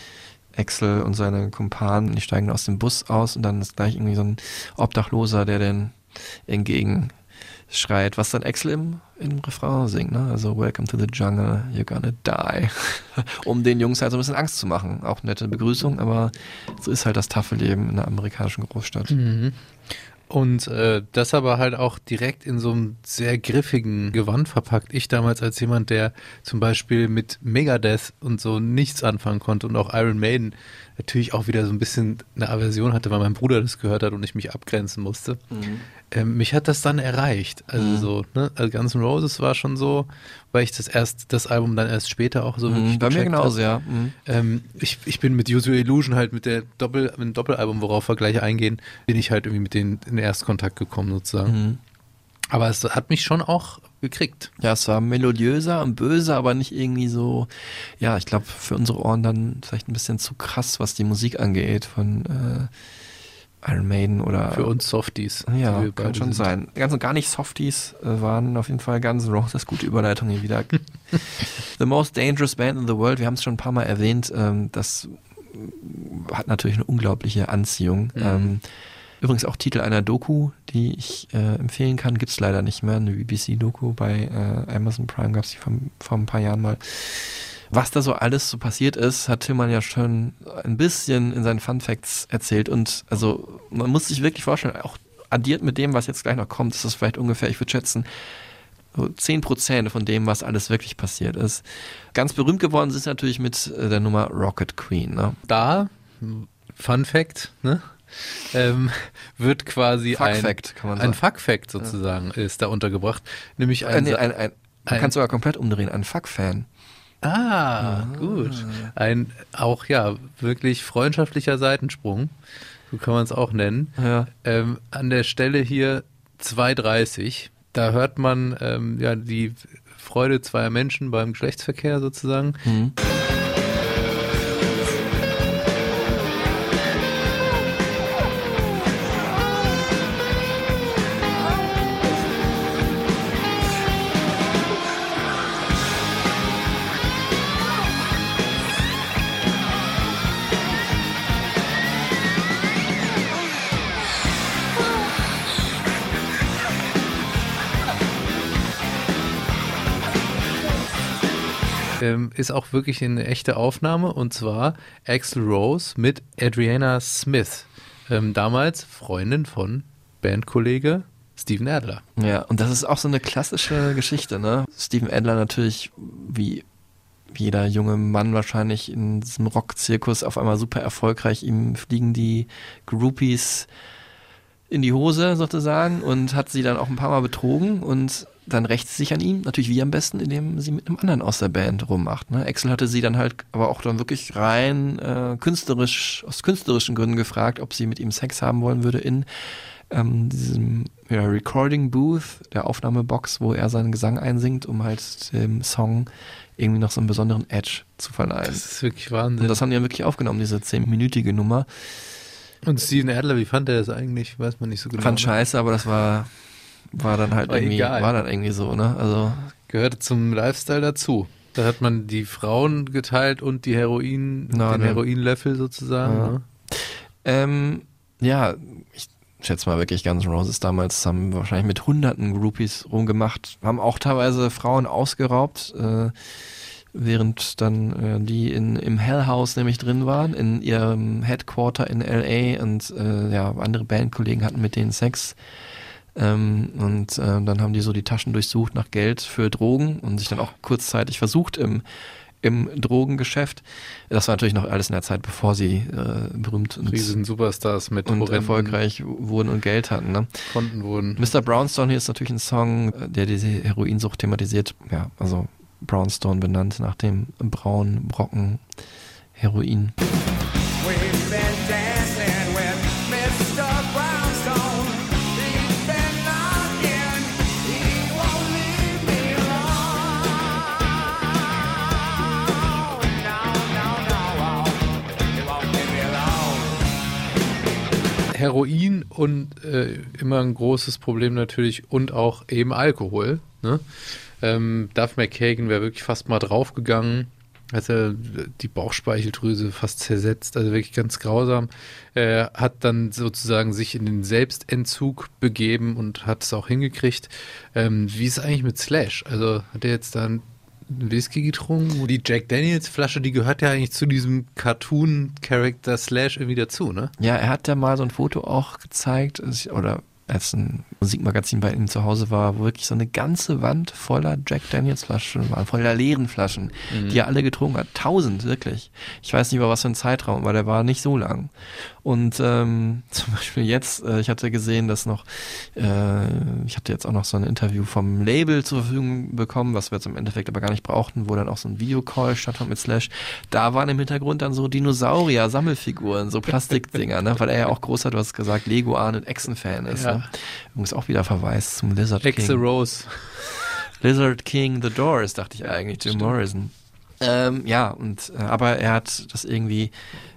Axel und seine Kumpanen, die steigen aus dem Bus aus und dann ist gleich irgendwie so ein Obdachloser, der den entgegen schreit, was dann Axel im, im Refrain singt, ne? Also Welcome to the Jungle, you're gonna die. um den Jungs halt so ein bisschen Angst zu machen. Auch nette Begrüßung, aber so ist halt das taffe Leben in einer amerikanischen Großstadt. Mhm. Und äh, das aber halt auch direkt in so einem sehr griffigen Gewand verpackt. Ich damals als jemand, der zum Beispiel mit Megadeth und so nichts anfangen konnte und auch Iron Maiden natürlich auch wieder so ein bisschen eine Aversion hatte, weil mein Bruder das gehört hat und ich mich abgrenzen musste. Mhm. Ähm, mich hat das dann erreicht. Also Mhm. so, ne? Also Guns N' Roses war schon so, weil ich das erst, das Album dann erst später auch so Mhm, wirklich bei mir genauso, hab. ja. Mhm. Ähm, ich, ich bin mit Your Illusion halt mit der Doppel, mit dem Doppelalbum, worauf wir gleich eingehen, bin ich halt irgendwie mit denen in Erstkontakt gekommen sozusagen. Mhm. Aber es hat mich schon auch gekriegt. Ja, es war melodiöser und böser, aber nicht irgendwie so, ja, ich glaube, für unsere Ohren dann vielleicht ein bisschen zu krass, was die Musik angeht von äh, Iron Maiden oder. Für uns Softies. Ja, kann schon sind. sein. Ganz und gar nicht Softies äh, waren auf jeden Fall N' Roses. Gute Überleitung hier wieder. the Most Dangerous Band in the World, wir haben es schon ein paar Mal erwähnt, ähm, das hat natürlich eine unglaubliche Anziehung. Mhm. Ähm, übrigens auch Titel einer Doku, die ich äh, empfehlen kann, gibt's leider nicht mehr. Eine BBC-Doku bei äh, Amazon Prime gab's die vor, vor ein paar Jahren mal. Was da so alles so passiert ist, hat Tillmann ja schon ein bisschen in seinen Fun Facts erzählt. Und also man muss sich wirklich vorstellen, auch addiert mit dem, was jetzt gleich noch kommt, ist das vielleicht ungefähr, ich würde schätzen, so 10% von dem, was alles wirklich passiert ist. Ganz berühmt geworden sie natürlich mit äh, der Nummer Rocket Queen. Ne? Da, Fun Fact, ne? Ähm, wird quasi Fuck ein, Fact, kann man ein sagen. Fuck Fact sozusagen ist da untergebracht. Nämlich Äh, ein, nee, ein, ein, man ein- kann sogar komplett umdrehen, ein Fuck-Fan. Ah, gut. Ein auch ja wirklich freundschaftlicher Seitensprung, so kann man es auch nennen. Ja. Ähm, an der Stelle hier 230, da hört man ähm, ja die Freude zweier Menschen beim Geschlechtsverkehr sozusagen. Mhm. Ähm, ist auch wirklich eine echte Aufnahme und zwar Axel Rose mit Adriana Smith, ähm, damals Freundin von Bandkollege Steven Adler. Ja, und das ist auch so eine klassische Geschichte, ne? Steven Adler natürlich, wie jeder junge Mann wahrscheinlich in diesem Rockzirkus auf einmal super erfolgreich. Ihm fliegen die Groupies in die Hose sozusagen und hat sie dann auch ein paar Mal betrogen und dann rächt sie sich an ihm, natürlich wie am besten, indem sie mit einem anderen aus der Band rummacht. Ne? Axel hatte sie dann halt aber auch dann wirklich rein äh, künstlerisch, aus künstlerischen Gründen gefragt, ob sie mit ihm Sex haben wollen würde in ähm, diesem ja, Recording Booth, der Aufnahmebox, wo er seinen Gesang einsingt, um halt dem Song irgendwie noch so einen besonderen Edge zu verleihen. Das ist wirklich Wahnsinn. Und das haben die ja wirklich aufgenommen, diese zehnminütige Nummer. Und Steven Adler, wie fand er das eigentlich? Weiß man nicht so genau. Fand scheiße, aber das war, war dann halt War irgendwie, egal. war dann irgendwie so, ne? Also, Gehörte zum Lifestyle dazu. Da hat man die Frauen geteilt und die Heroin, Na, den ne. Heroinlöffel sozusagen. Ja. Ne? ähm, ja, ich schätze mal wirklich Guns N' Roses damals haben wahrscheinlich mit hunderten Groupies rumgemacht, haben auch teilweise Frauen ausgeraubt, äh, während dann äh, die in, im Hell House nämlich drin waren, in ihrem Headquarter in LA und äh, ja, andere Bandkollegen hatten mit denen Sex. Ähm, und äh, dann haben die so die Taschen durchsucht nach Geld für Drogen und sich dann auch kurzzeitig versucht im, im Drogengeschäft. Das war natürlich noch alles in der Zeit, bevor sie äh, berühmt und, Riesen Superstars mit und erfolgreich wurden und Geld hatten. Ne? Konten wurden. Mr. Brownstone hier ist natürlich ein Song, der diese Heroinsucht thematisiert. Ja, also Brownstone benannt nach dem braunen Brocken Heroin. Heroin und äh, immer ein großes Problem natürlich und auch eben Alkohol. Ne? Ähm, Duff McKagan wäre wirklich fast mal draufgegangen. hat er die Bauchspeicheldrüse fast zersetzt, also wirklich ganz grausam. Er hat dann sozusagen sich in den Selbstentzug begeben und hat es auch hingekriegt. Ähm, wie ist es eigentlich mit Slash? Also hat er jetzt dann Whisky getrunken? Wo die Jack Daniels Flasche, die gehört ja eigentlich zu diesem Cartoon-Character Slash irgendwie dazu, ne? Ja, er hat ja mal so ein Foto auch gezeigt, oder als ein Musikmagazin bei ihm zu Hause war, wo wirklich so eine ganze Wand voller Jack Daniels Flaschen waren, voller leeren Flaschen, Mhm. die er alle getrunken hat. Tausend, wirklich. Ich weiß nicht über was für ein Zeitraum, weil der war nicht so lang. Und ähm, zum Beispiel jetzt, äh, ich hatte gesehen, dass noch, äh, ich hatte jetzt auch noch so ein Interview vom Label zur Verfügung bekommen, was wir jetzt im Endeffekt aber gar nicht brauchten, wo dann auch so ein Videocall stattfand mit Slash. Da waren im Hintergrund dann so Dinosaurier-Sammelfiguren, so Plastikdinger, ne? weil er ja auch großer, du hast gesagt, Lego-Ahn und Echsen-Fan ist. Ja. Ne? Übrigens auch wieder Verweis zum Lizard Exe King. Rose. Lizard King The Doors, dachte ich eigentlich, Jim Morrison. Ähm, ja, und äh, aber er hat das irgendwie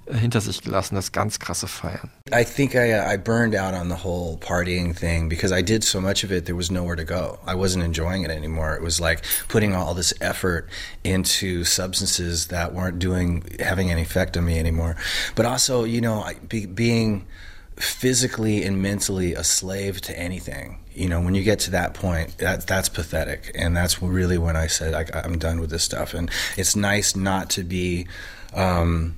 äh, hinter sich gelassen, das ganz krasse Feiern. I think I uh, I burned out on the whole partying thing because I did so much of it. There was nowhere to go. I wasn't enjoying it anymore. It was like putting all this effort into substances that weren't doing having any effect on me anymore. But also, you know, I- be, being physically and mentally a slave to anything. You know, when you get to that point, that that's pathetic, and that's really when I said I, I'm done with this stuff. And it's nice not to be. Um,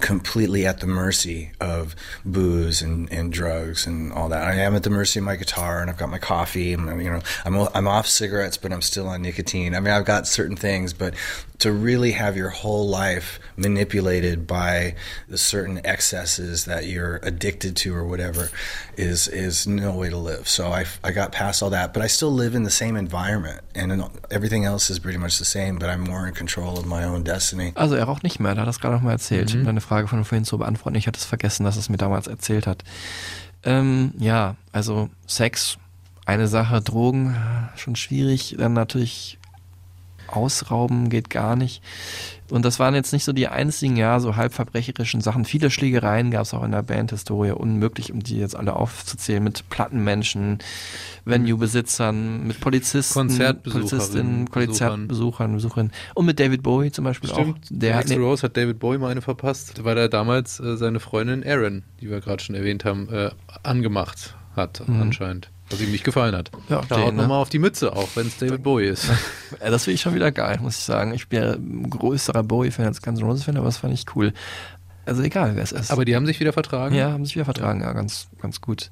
completely at the mercy of booze and, and drugs and all that. I am at the mercy of my guitar and I've got my coffee and you know I'm I'm off cigarettes but I'm still on nicotine. I mean I've got certain things but to really have your whole life manipulated by the certain excesses that you're addicted to or whatever is is no way to live. So I I got past all that but I still live in the same environment and everything else is pretty much the same but I'm more in control of my own destiny. Also er raucht nicht mehr, da hat es gerade noch mal erzählt. Mhm. Um deine Frage von vorhin zu beantworten, ich hatte es vergessen, dass er es mir damals erzählt hat. Ähm, ja, also Sex, eine Sache, Drogen, schon schwierig. Dann natürlich ausrauben geht gar nicht. Und das waren jetzt nicht so die einzigen, ja, so halb verbrecherischen Sachen. Viele Schlägereien gab es auch in der Bandhistorie, unmöglich, um die jetzt alle aufzuzählen, mit Plattenmenschen, Venue-Besitzern, mit Polizisten, Konzertbesucherinnen, Polizistinnen, Konzertbesuchern, Besucherinnen und mit David Bowie zum Beispiel Stimmt. auch. Der hat Axl ne- Rose hat David Bowie mal eine verpasst, weil er damals äh, seine Freundin Erin, die wir gerade schon erwähnt haben, äh, angemacht hat, Mhm. anscheinend. Was ihm nicht gefallen hat. Ja, da haut ne? nochmal auf die Mütze, auch wenn es David Bowie ist. Ja, das finde ich schon wieder geil, muss ich sagen. Ich bin ja ein größerer Bowie-Fan als Guns N' Roses-Fan, aber das fand ich cool. Also egal, wer es ist. Aber die haben sich wieder vertragen. ja, haben sich wieder vertragen, ja, ganz, ganz gut.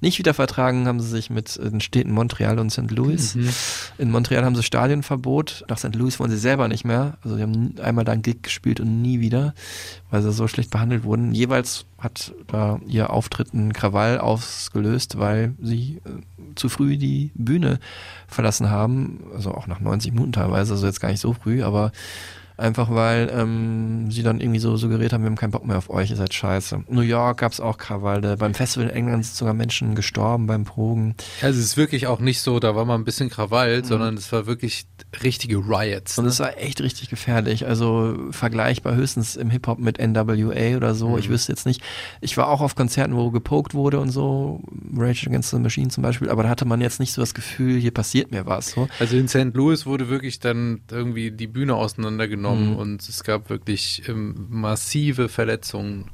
Nicht wieder vertragen haben sie sich mit den Städten Montreal und St. Louis. Mhm. In Montreal haben sie Stadionverbot. Nach St. Louis wollen sie selber nicht mehr. Also sie haben einmal da einen Gig gespielt und nie wieder, weil sie so schlecht behandelt wurden. Jeweils hat da ihr Auftritt einen Krawall ausgelöst, weil sie äh, zu früh die Bühne verlassen haben. Also auch nach 90 Minuten teilweise, also jetzt gar nicht so früh, aber Einfach weil ähm, sie dann irgendwie so suggeriert haben, wir haben keinen Bock mehr auf euch, ihr seid scheiße. New York gab es auch Krawalle. Beim Festival in England sind sogar Menschen gestorben beim Progen. Also es ist wirklich auch nicht so, da war mal ein bisschen Krawall, sondern es war wirklich richtige Riots. Und ne? es war echt richtig gefährlich. Also vergleichbar höchstens im Hip-Hop mit NWA oder so. Ich wüsste jetzt nicht. Ich war auch auf Konzerten, wo gepokt wurde und so. Rage Against the Machine zum Beispiel. Aber da hatte man jetzt nicht so das Gefühl, hier passiert mir was. So. Also in St. Louis wurde wirklich dann irgendwie die Bühne auseinandergenommen Mhm. und es gab wirklich ähm, massive Verletzungen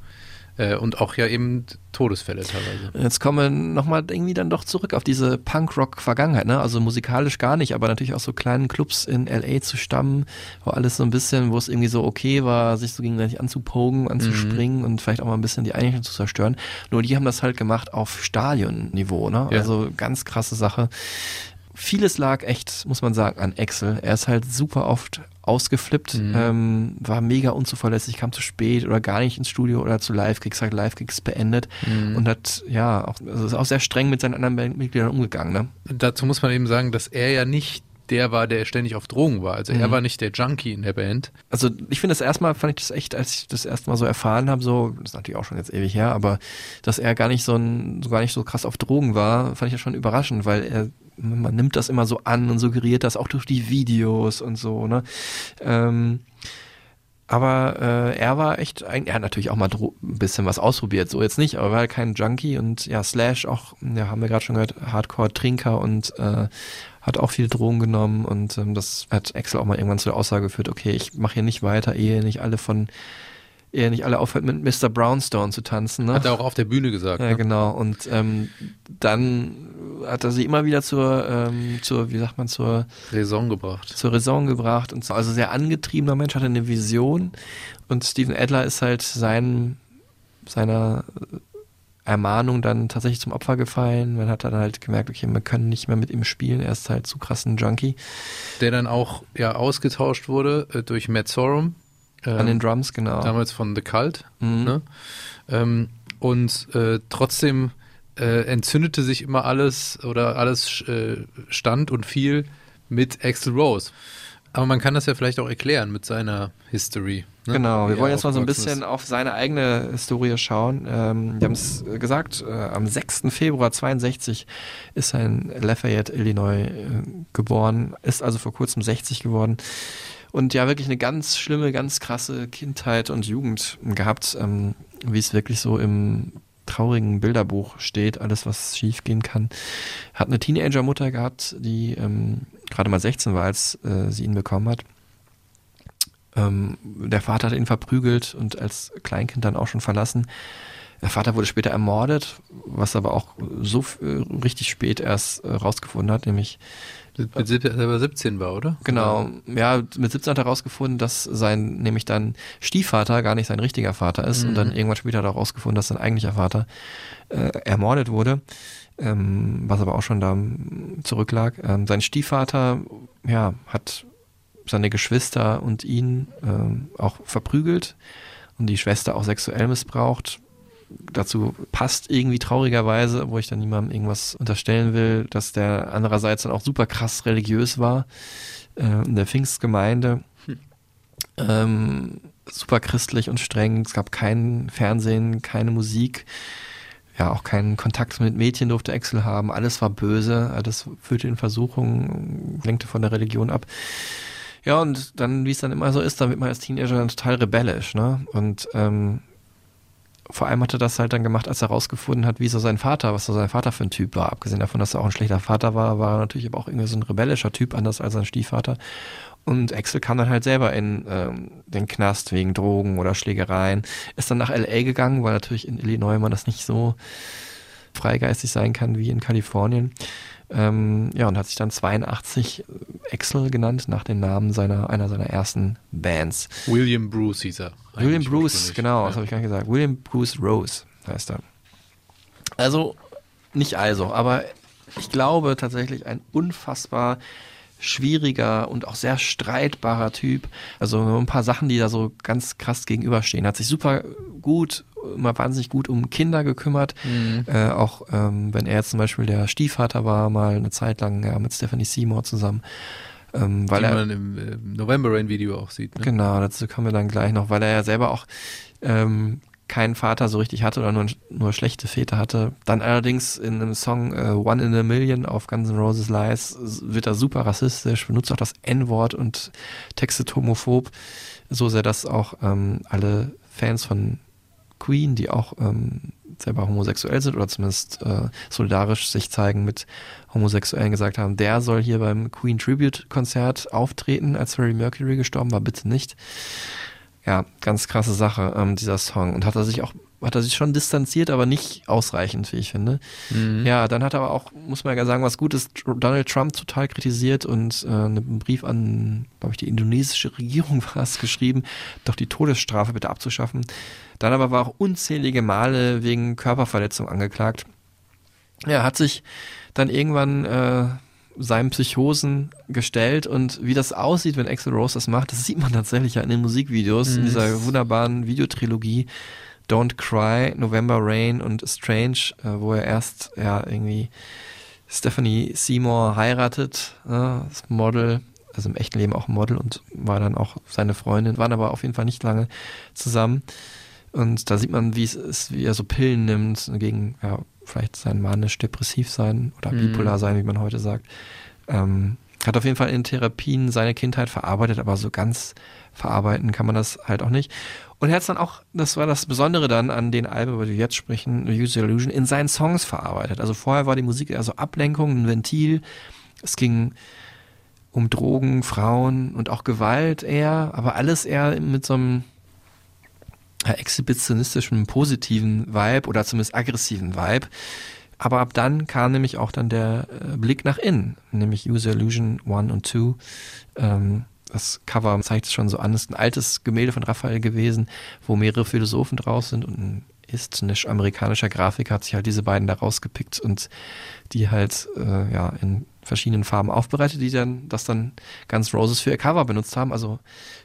äh, und auch ja eben Todesfälle teilweise. Jetzt kommen wir nochmal irgendwie dann doch zurück auf diese Punk-Rock-Vergangenheit, ne? Also musikalisch gar nicht, aber natürlich auch so kleinen Clubs in LA zu stammen, wo alles so ein bisschen, wo es irgendwie so okay war, sich so gegenseitig anzupogen, anzuspringen und vielleicht auch mal ein bisschen die Einrichtung zu zerstören. Nur die haben das halt gemacht auf Stadionniveau, ne? Ja. Also ganz krasse Sache. Vieles lag echt, muss man sagen, an Axel. Er ist halt super oft ausgeflippt, ähm, war mega unzuverlässig, kam zu spät oder gar nicht ins Studio oder zu Live-Gigs, hat Live-Gigs beendet und hat, ja, auch, also ist auch sehr streng mit seinen anderen Bandmitgliedern umgegangen, ne? Dazu muss man eben sagen, dass er ja nicht der war, der ständig auf Drogen war. Also er Mhm. war nicht der Junkie in der Band. Also ich finde das erstmal, fand ich das echt, als ich das erste Mal so erfahren habe, so, das ist natürlich auch schon jetzt ewig her, aber dass er gar nicht so ein, so gar nicht so krass auf Drogen war, fand ich ja schon überraschend, weil er, man nimmt das immer so an und suggeriert das auch durch die Videos und so, ne? Ähm, aber äh, er war echt, er hat natürlich auch mal ein bisschen was ausprobiert, so jetzt nicht, aber war halt kein Junkie und ja, Slash auch, ja, haben wir gerade schon gehört, Hardcore-Trinker und äh, hat auch viel Drogen genommen und ähm, das hat Axel auch mal irgendwann zu der Aussage geführt, okay, ich mache hier nicht weiter, ehe nicht alle von ehe nicht alle aufhört, mit Mr. Brownstone zu tanzen. Ne? Hat er auch auf der Bühne gesagt. Ja, ne? genau. Und ähm, dann hat er sie immer wieder zur, ähm, zur, wie sagt man, zur Raison gebracht. zur Raison gebracht und so. Also sehr angetriebener Mensch, hatte eine Vision und Steven Adler ist halt sein, seiner Ermahnung dann tatsächlich zum Opfer gefallen. Man hat dann halt gemerkt, okay, wir können nicht mehr mit ihm spielen, er ist halt zu krass ein Junkie. Der dann auch ja ausgetauscht wurde äh, durch Matt Sorum. An ähm, den Drums, genau. Damals von The Cult. Mhm. Ne? Ähm, und äh, trotzdem äh, entzündete sich immer alles oder alles äh, stand und fiel mit Axel Rose. Aber man kann das ja vielleicht auch erklären mit seiner History. Ne? Genau, wir wollen jetzt mal so ein bisschen auf seine eigene Historie schauen. Ähm, wir haben es gesagt, äh, am 6. Februar 62 ist er in Lafayette, Illinois äh, geboren, ist also vor kurzem 60 geworden und ja wirklich eine ganz schlimme, ganz krasse Kindheit und Jugend gehabt, ähm, wie es wirklich so im traurigen Bilderbuch steht, alles was schief gehen kann. Hat eine Teenager-Mutter gehabt, die ähm, gerade mal 16 war, als äh, sie ihn bekommen hat. Ähm, der Vater hat ihn verprügelt und als Kleinkind dann auch schon verlassen. Der Vater wurde später ermordet, was aber auch so äh, richtig spät erst äh, rausgefunden hat, nämlich Mit, mit, als er aber 17 war, oder? Genau, ja, mit 17 hat er rausgefunden, dass sein, nämlich dann Stiefvater gar nicht sein richtiger Vater ist und dann irgendwann später hat er auch rausgefunden, dass sein eigentlicher Vater äh, ermordet wurde, ähm, was aber auch schon da ähm, zurücklag. Ähm, sein Stiefvater, ja, hat seine Geschwister und ihn ähm, auch verprügelt und die Schwester auch sexuell missbraucht. Dazu passt irgendwie traurigerweise, wo ich dann niemandem irgendwas unterstellen will, dass der andererseits dann auch super krass religiös war äh, in der Pfingstgemeinde. Ähm, super christlich und streng. Es gab kein Fernsehen, keine Musik. Ja, auch keinen Kontakt mit Mädchen durfte Axel haben. Alles war böse, alles führte in Versuchung, lenkte von der Religion ab. Ja, und dann, wie es dann immer so ist, dann wird man als Teenager dann total rebellisch, ne? Und ähm, vor allem hat er das halt dann gemacht, als er herausgefunden hat, wie so sein Vater, was so sein Vater für ein Typ war. Abgesehen davon, dass er auch ein schlechter Vater war, war er natürlich aber auch irgendwie so ein rebellischer Typ, anders als sein Stiefvater. Und Axel kam dann halt selber in ähm, den Knast wegen Drogen oder Schlägereien. Ist dann nach L.A. gegangen, weil natürlich in Illinois man das nicht so freigeistig sein kann wie in Kalifornien. Ähm, ja, und hat sich dann 82 Axel genannt, nach dem Namen seiner, einer seiner ersten Bands. William Bruce hieß er. William Bruce, genau, das Ja. habe ich gar nicht gesagt. William Bruce Rose heißt er. Also, nicht also, aber ich glaube tatsächlich ein unfassbar schwieriger und auch sehr streitbarer Typ. Also ein paar Sachen, die da so ganz krass gegenüberstehen. Hat sich super gut, immer wahnsinnig gut um Kinder gekümmert. Äh, auch ähm, wenn er jetzt zum Beispiel der Stiefvater war, mal eine Zeit lang ja, mit Stephanie Seymour zusammen. Ähm, weil Die er, man im, äh, November Rain Video auch sieht. Ne? Genau, dazu kommen wir dann gleich noch, weil er ja selber auch ähm, keinen Vater so richtig hatte oder nur, nur schlechte Väter hatte. Dann allerdings in einem Song äh, One in a Million auf Guns N' Roses Lies wird er super rassistisch, benutzt auch das N-Wort und textet homophob, so sehr, dass auch ähm, alle Fans von Queen, die auch ähm, selber homosexuell sind oder zumindest äh, solidarisch sich zeigen mit Homosexuellen, gesagt haben, der soll hier beim Queen Tribute Konzert auftreten, als Freddie Mercury gestorben war, bitte nicht. Ja, ganz krasse Sache, ähm, dieser Song. Und hat er sich auch, hat er sich schon distanziert, aber nicht ausreichend, wie ich finde. Ja, dann hat er aber auch, muss man ja sagen, was Gutes, Donald Trump total kritisiert und äh, einen Brief an, glaube ich, die indonesische Regierung war es geschrieben, doch die Todesstrafe bitte abzuschaffen. Dann aber war auch unzählige Male wegen Körperverletzung angeklagt. Ja, hat sich dann irgendwann äh, seinen Psychosen gestellt und wie das aussieht, wenn Axel Rose das macht, das sieht man tatsächlich ja in den Musikvideos, in dieser wunderbaren Videotrilogie Don't Cry, November Rain und Strange, äh, wo er erst ja irgendwie Stephanie Seymour heiratet, das Model, also im echten Leben auch ein Model und war dann auch seine Freundin, waren aber auf jeden Fall nicht lange zusammen. Und da sieht man, wie es ist, wie er so Pillen nimmt gegen, ja, vielleicht sein manisch-depressiv sein oder bipolar sein, wie man heute sagt. Ähm, hat auf jeden Fall in Therapien seine Kindheit verarbeitet, aber so ganz verarbeiten kann man das halt auch nicht. Und er hat es dann auch, das war das Besondere dann an den Alben, über die wir jetzt sprechen, Use Illusion, in seinen Songs verarbeitet. Also vorher war die Musik eher so Ablenkung, ein Ventil, Es ging um Drogen, Frauen und auch Gewalt eher, aber alles eher mit so einem exhibitionistischen, positiven Vibe oder zumindest aggressiven Vibe. Aber ab dann kam nämlich auch dann der äh, Blick nach innen, nämlich User Illusion 1 und 2. Ähm, das Cover zeigt es schon so an, ist ein altes Gemälde von Raphael gewesen, wo mehrere Philosophen drauf sind und ein estnisch-amerikanischer Grafiker hat sich halt diese beiden da rausgepickt und die halt äh, ja in verschiedenen Farben aufbereitet, die dann das dann ganz Roses für ihr Cover benutzt haben. Also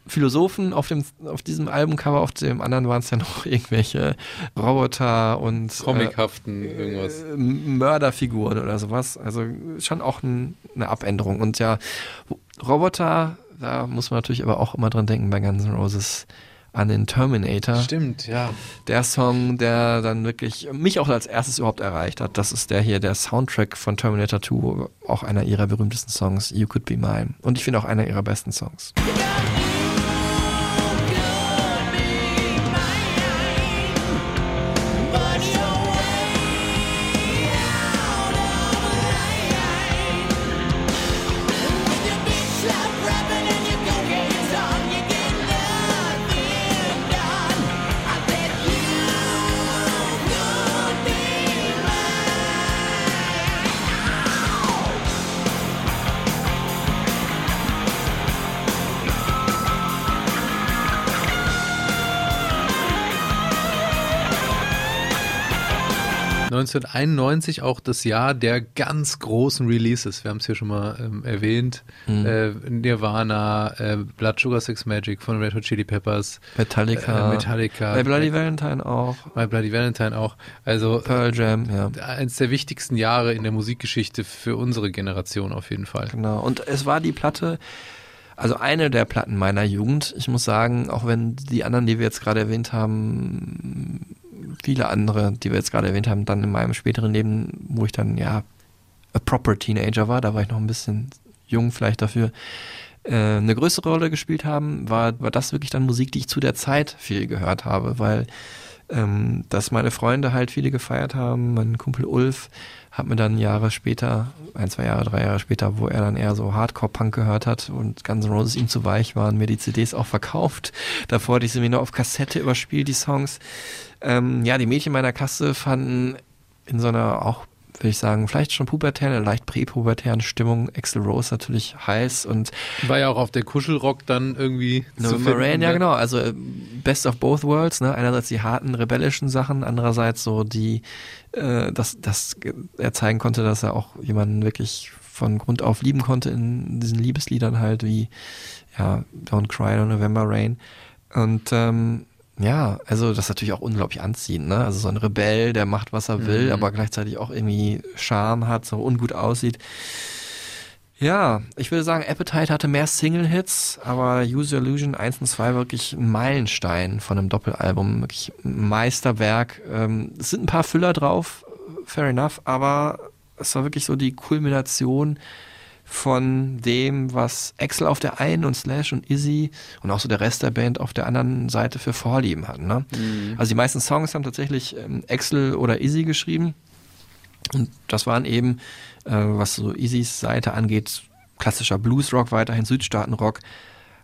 Philosophen auf dem auf diesem Albumcover, auf dem anderen waren es ja noch irgendwelche Roboter und Comichaften irgendwas. äh, Mörderfiguren oder sowas. Also schon auch ein, eine Abänderung. Und ja, Roboter, da muss man natürlich aber auch immer dran denken bei Guns N' Roses an den Terminator. Stimmt, ja. Der Song, der dann wirklich mich auch als erstes überhaupt erreicht hat, das ist der hier, der Soundtrack von Terminator 2, auch einer ihrer berühmtesten Songs, You Could Be Mine. Und ich finde auch einer ihrer besten Songs. Ja. 1991 auch das Jahr der ganz großen Releases. Wir haben es hier schon mal ähm, erwähnt. Mhm. Äh, Nirvana, äh, Blood Sugar Sex Magic von Red Hot Chili Peppers. Metallica. Äh, Metallica. My Bloody Valentine auch. My Bloody Valentine auch. Also Pearl Jam, ja. eins der wichtigsten Jahre in der Musikgeschichte für unsere Generation auf jeden Fall. Genau. Und es war die Platte, also eine der Platten meiner Jugend. Ich muss sagen, auch wenn die anderen, die wir jetzt gerade erwähnt haben, viele andere, die wir jetzt gerade erwähnt haben, dann in meinem späteren Leben, wo ich dann ja a proper Teenager war, da war ich noch ein bisschen jung vielleicht dafür, äh, eine größere Rolle gespielt haben, war, war das wirklich dann Musik, die ich zu der Zeit viel gehört habe, weil ähm, dass meine Freunde halt viele gefeiert haben. Mein Kumpel Ulf hat mir dann Jahre später, ein, zwei Jahre, drei Jahre später, wo er dann eher so Hardcore-Punk gehört hat und Guns N' Roses ihm zu weich waren, mir die CDs auch verkauft. Davor hatte ich sie mir nur auf Kassette überspielt, die Songs. Ähm, ja, die Mädchen meiner Kasse fanden in so einer auch würde ich sagen, vielleicht schon pubertären, leicht präpubertären Stimmung. Axel Rose natürlich heiß und war ja auch auf der Kuschelrock dann irgendwie November Rain, ja genau. Also äh, Best of Both Worlds. Ne? Einerseits die harten rebellischen Sachen, andererseits so die, äh, dass, dass er zeigen konnte, dass er auch jemanden wirklich von Grund auf lieben konnte in diesen Liebesliedern halt wie ja Don't Cry or November Rain und ähm, ja, also das ist natürlich auch unglaublich anziehend, ne? Also so ein Rebell, der macht, was er will, Mhm. aber gleichzeitig auch irgendwie Charme hat, so ungut aussieht. Ja, ich würde sagen, Appetite hatte mehr Single-Hits, aber Use Your Illusion 1 und 2 wirklich ein Meilenstein von einem Doppelalbum, wirklich ein Meisterwerk. Ähm, es sind ein paar Füller drauf, fair enough, aber es war wirklich so die Kulmination von dem, was Axel auf der einen und Slash und Izzy und auch so der Rest der Band auf der anderen Seite für Vorlieben hatten. Ne? Mhm. Also die meisten Songs haben tatsächlich ähm, Axel oder Izzy geschrieben. Und das waren eben, äh, was so Izzys Seite angeht, klassischer Bluesrock, weiterhin Südstaatenrock,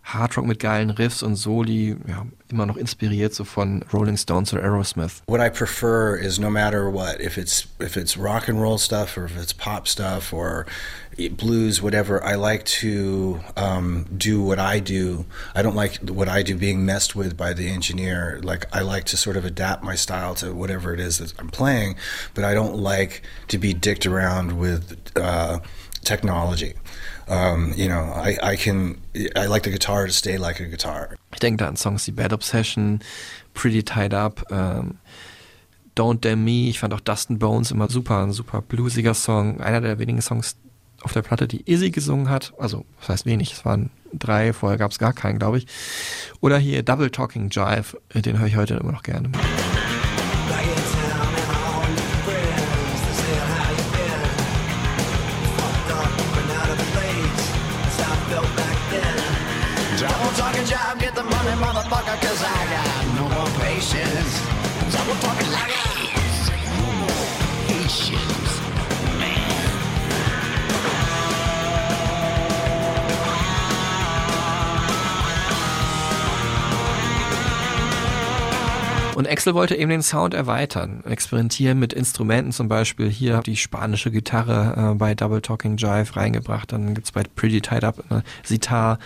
Hardrock mit geilen Riffs und Soli, ja, immer noch inspiriert so von Rolling Stones oder Aerosmith. What I prefer is no matter what, if it's if it's rock and roll stuff or if it's pop stuff or blues, whatever. I like to um, do what I do. I don't like what I do being messed with by the engineer. Like I like to sort of adapt my style to whatever it is that I'm playing, but I don't like to be dicked around with uh, technology. Um, you know, I, I can. I like the guitar to stay like a guitar. Ich denke da an Songs wie Bad Obsession, Pretty Tied Up, ähm, Don't Damn Me. Ich fand auch Dustin Bones immer super, ein super bluesiger Song. Einer der wenigen Songs auf der Platte, die Izzy gesungen hat. Also, das heißt wenig, es waren drei, vorher gab es gar keinen, glaube ich. Oder hier Double Talking Jive, den höre ich heute immer noch gerne. Double job, get the money, motherfucker, cause I got no more patience. Double fucking luggage. No more patience. Und Axel wollte eben den Sound erweitern, experimentieren mit Instrumenten, zum Beispiel hier die spanische Gitarre äh, bei Double Talking Jive reingebracht, dann gibt es bei Pretty Tied Up eine Sitar,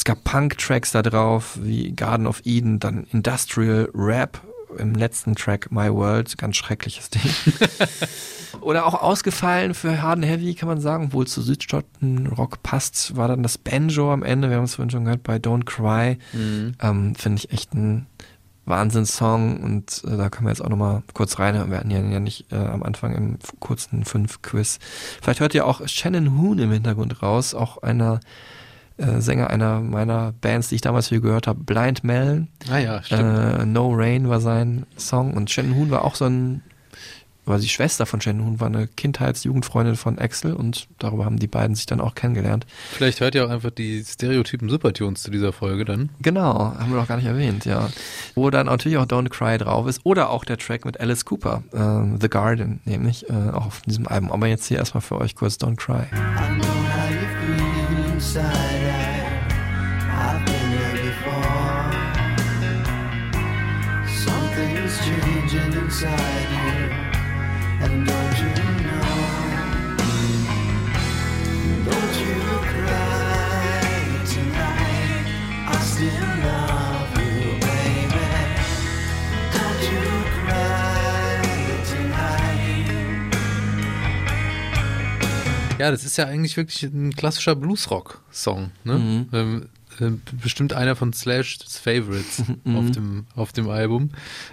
es gab Punk-Tracks da drauf, wie Garden of Eden, dann Industrial Rap im letzten Track My World, ganz schreckliches Ding. Oder auch ausgefallen für Hard and Heavy, kann man sagen, obwohl zu Südstaaten-Rock passt, war dann das Banjo am Ende, wir haben es vorhin schon gehört, bei Don't Cry. Mhm. Ähm, Finde ich echt ein Wahnsinnssong und äh, da können wir jetzt auch nochmal kurz rein. Wir hatten ja, ja nicht äh, am Anfang im kurzen Fünf-Quiz. Vielleicht hört ihr auch Shannon Hoon im Hintergrund raus, auch einer äh, Sänger einer meiner Bands, die ich damals viel gehört habe, Blind Melon. Ah ja, stimmt. Äh, no Rain war sein Song und Shannon Hoon war auch so ein, war die Schwester von Shannon Hoon, war eine Kindheits-Jugendfreundin von Axel und darüber haben die beiden sich dann auch kennengelernt. Vielleicht hört ihr auch einfach die Stereotypen Supertunes zu dieser Folge dann. Genau, haben wir noch gar nicht erwähnt, ja. Wo dann natürlich auch Don't Cry drauf ist oder auch der Track mit Alice Cooper, äh, The Garden, nämlich äh, auch auf diesem Album. Aber jetzt hier erstmal für euch kurz Don't Cry. I know how you feel inside. Ja, das ist ja eigentlich wirklich ein klassischer Bluesrock-Song. Ne? Mhm. Ähm, äh, bestimmt einer von Slash's Favorites auf, dem, auf dem Album.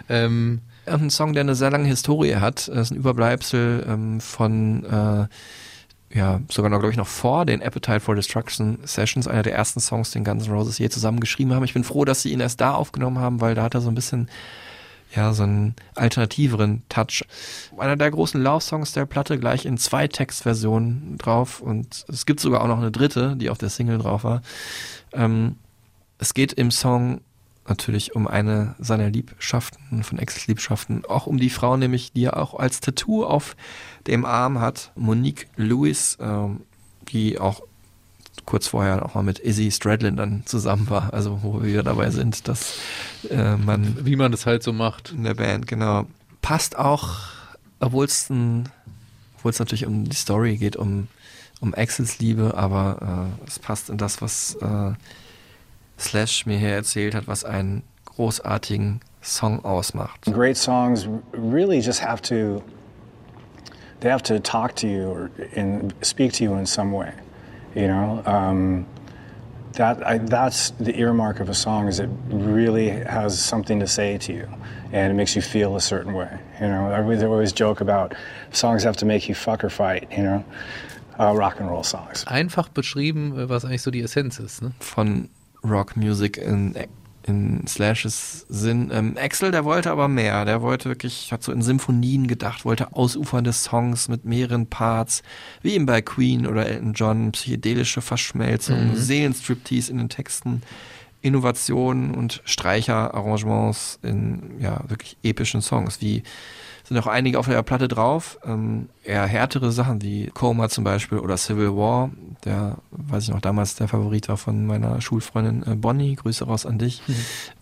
Ähm, Ein Song, der eine sehr lange Historie hat. Das ist ein Überbleibsel ähm, von, äh, ja, sogar noch, glaube ich, noch vor den Appetite for Destruction Sessions, einer der ersten Songs, den Guns N' Roses je zusammengeschrieben haben. Ich bin froh, dass sie ihn erst da aufgenommen haben, weil da hat er so ein bisschen, ja, so einen alternativeren Touch. Einer der großen Love-Songs der Platte, gleich in zwei Textversionen drauf und es gibt sogar auch noch eine dritte, die auf der Single drauf war. Ähm, es geht im Song natürlich um eine seiner Liebschaften, von Exes Liebschaften, auch um die Frau, nämlich die er auch als Tattoo auf dem Arm hat, Monique Lewis, ähm, die auch kurz vorher auch mal mit Izzy Stradlin dann zusammen war, also wo wir wieder dabei sind, dass äh, man wie man das halt so macht. in der Band, genau. Passt auch, obwohl es ein, obwohl es natürlich um die Story geht, um, um Axels Liebe, aber äh, es passt in das, was äh, Slash mir hier erzählt hat, was einen großartigen Song ausmacht. Great songs really just have to they have to talk to you or in, speak to you in some way. You know, um, that I, that's the earmark of a song is it really has something to say to you, and it makes you feel a certain way. You know, I always, I always joke about songs have to make you fuck or fight. You know, uh, rock and roll songs. Einfach beschrieben, was eigentlich so die Essenz ist. Ne? von Rock Music in, in Slashes Sinn. Ähm, Axel, der wollte aber mehr. Der wollte wirklich, hat so in Symphonien gedacht, wollte ausufernde Songs mit mehreren Parts, wie eben bei Queen oder Elton John, psychedelische Verschmelzung, Mhm. Seelenstriptease in den Texten, Innovationen und Streicherarrangements in ja wirklich epischen Songs, wie sind auch einige auf der Platte drauf. Ähm, eher härtere Sachen wie Coma zum Beispiel oder Civil War, der, weiß ich noch, damals der Favorit war von meiner Schulfreundin äh, Bonnie. Grüße raus an dich.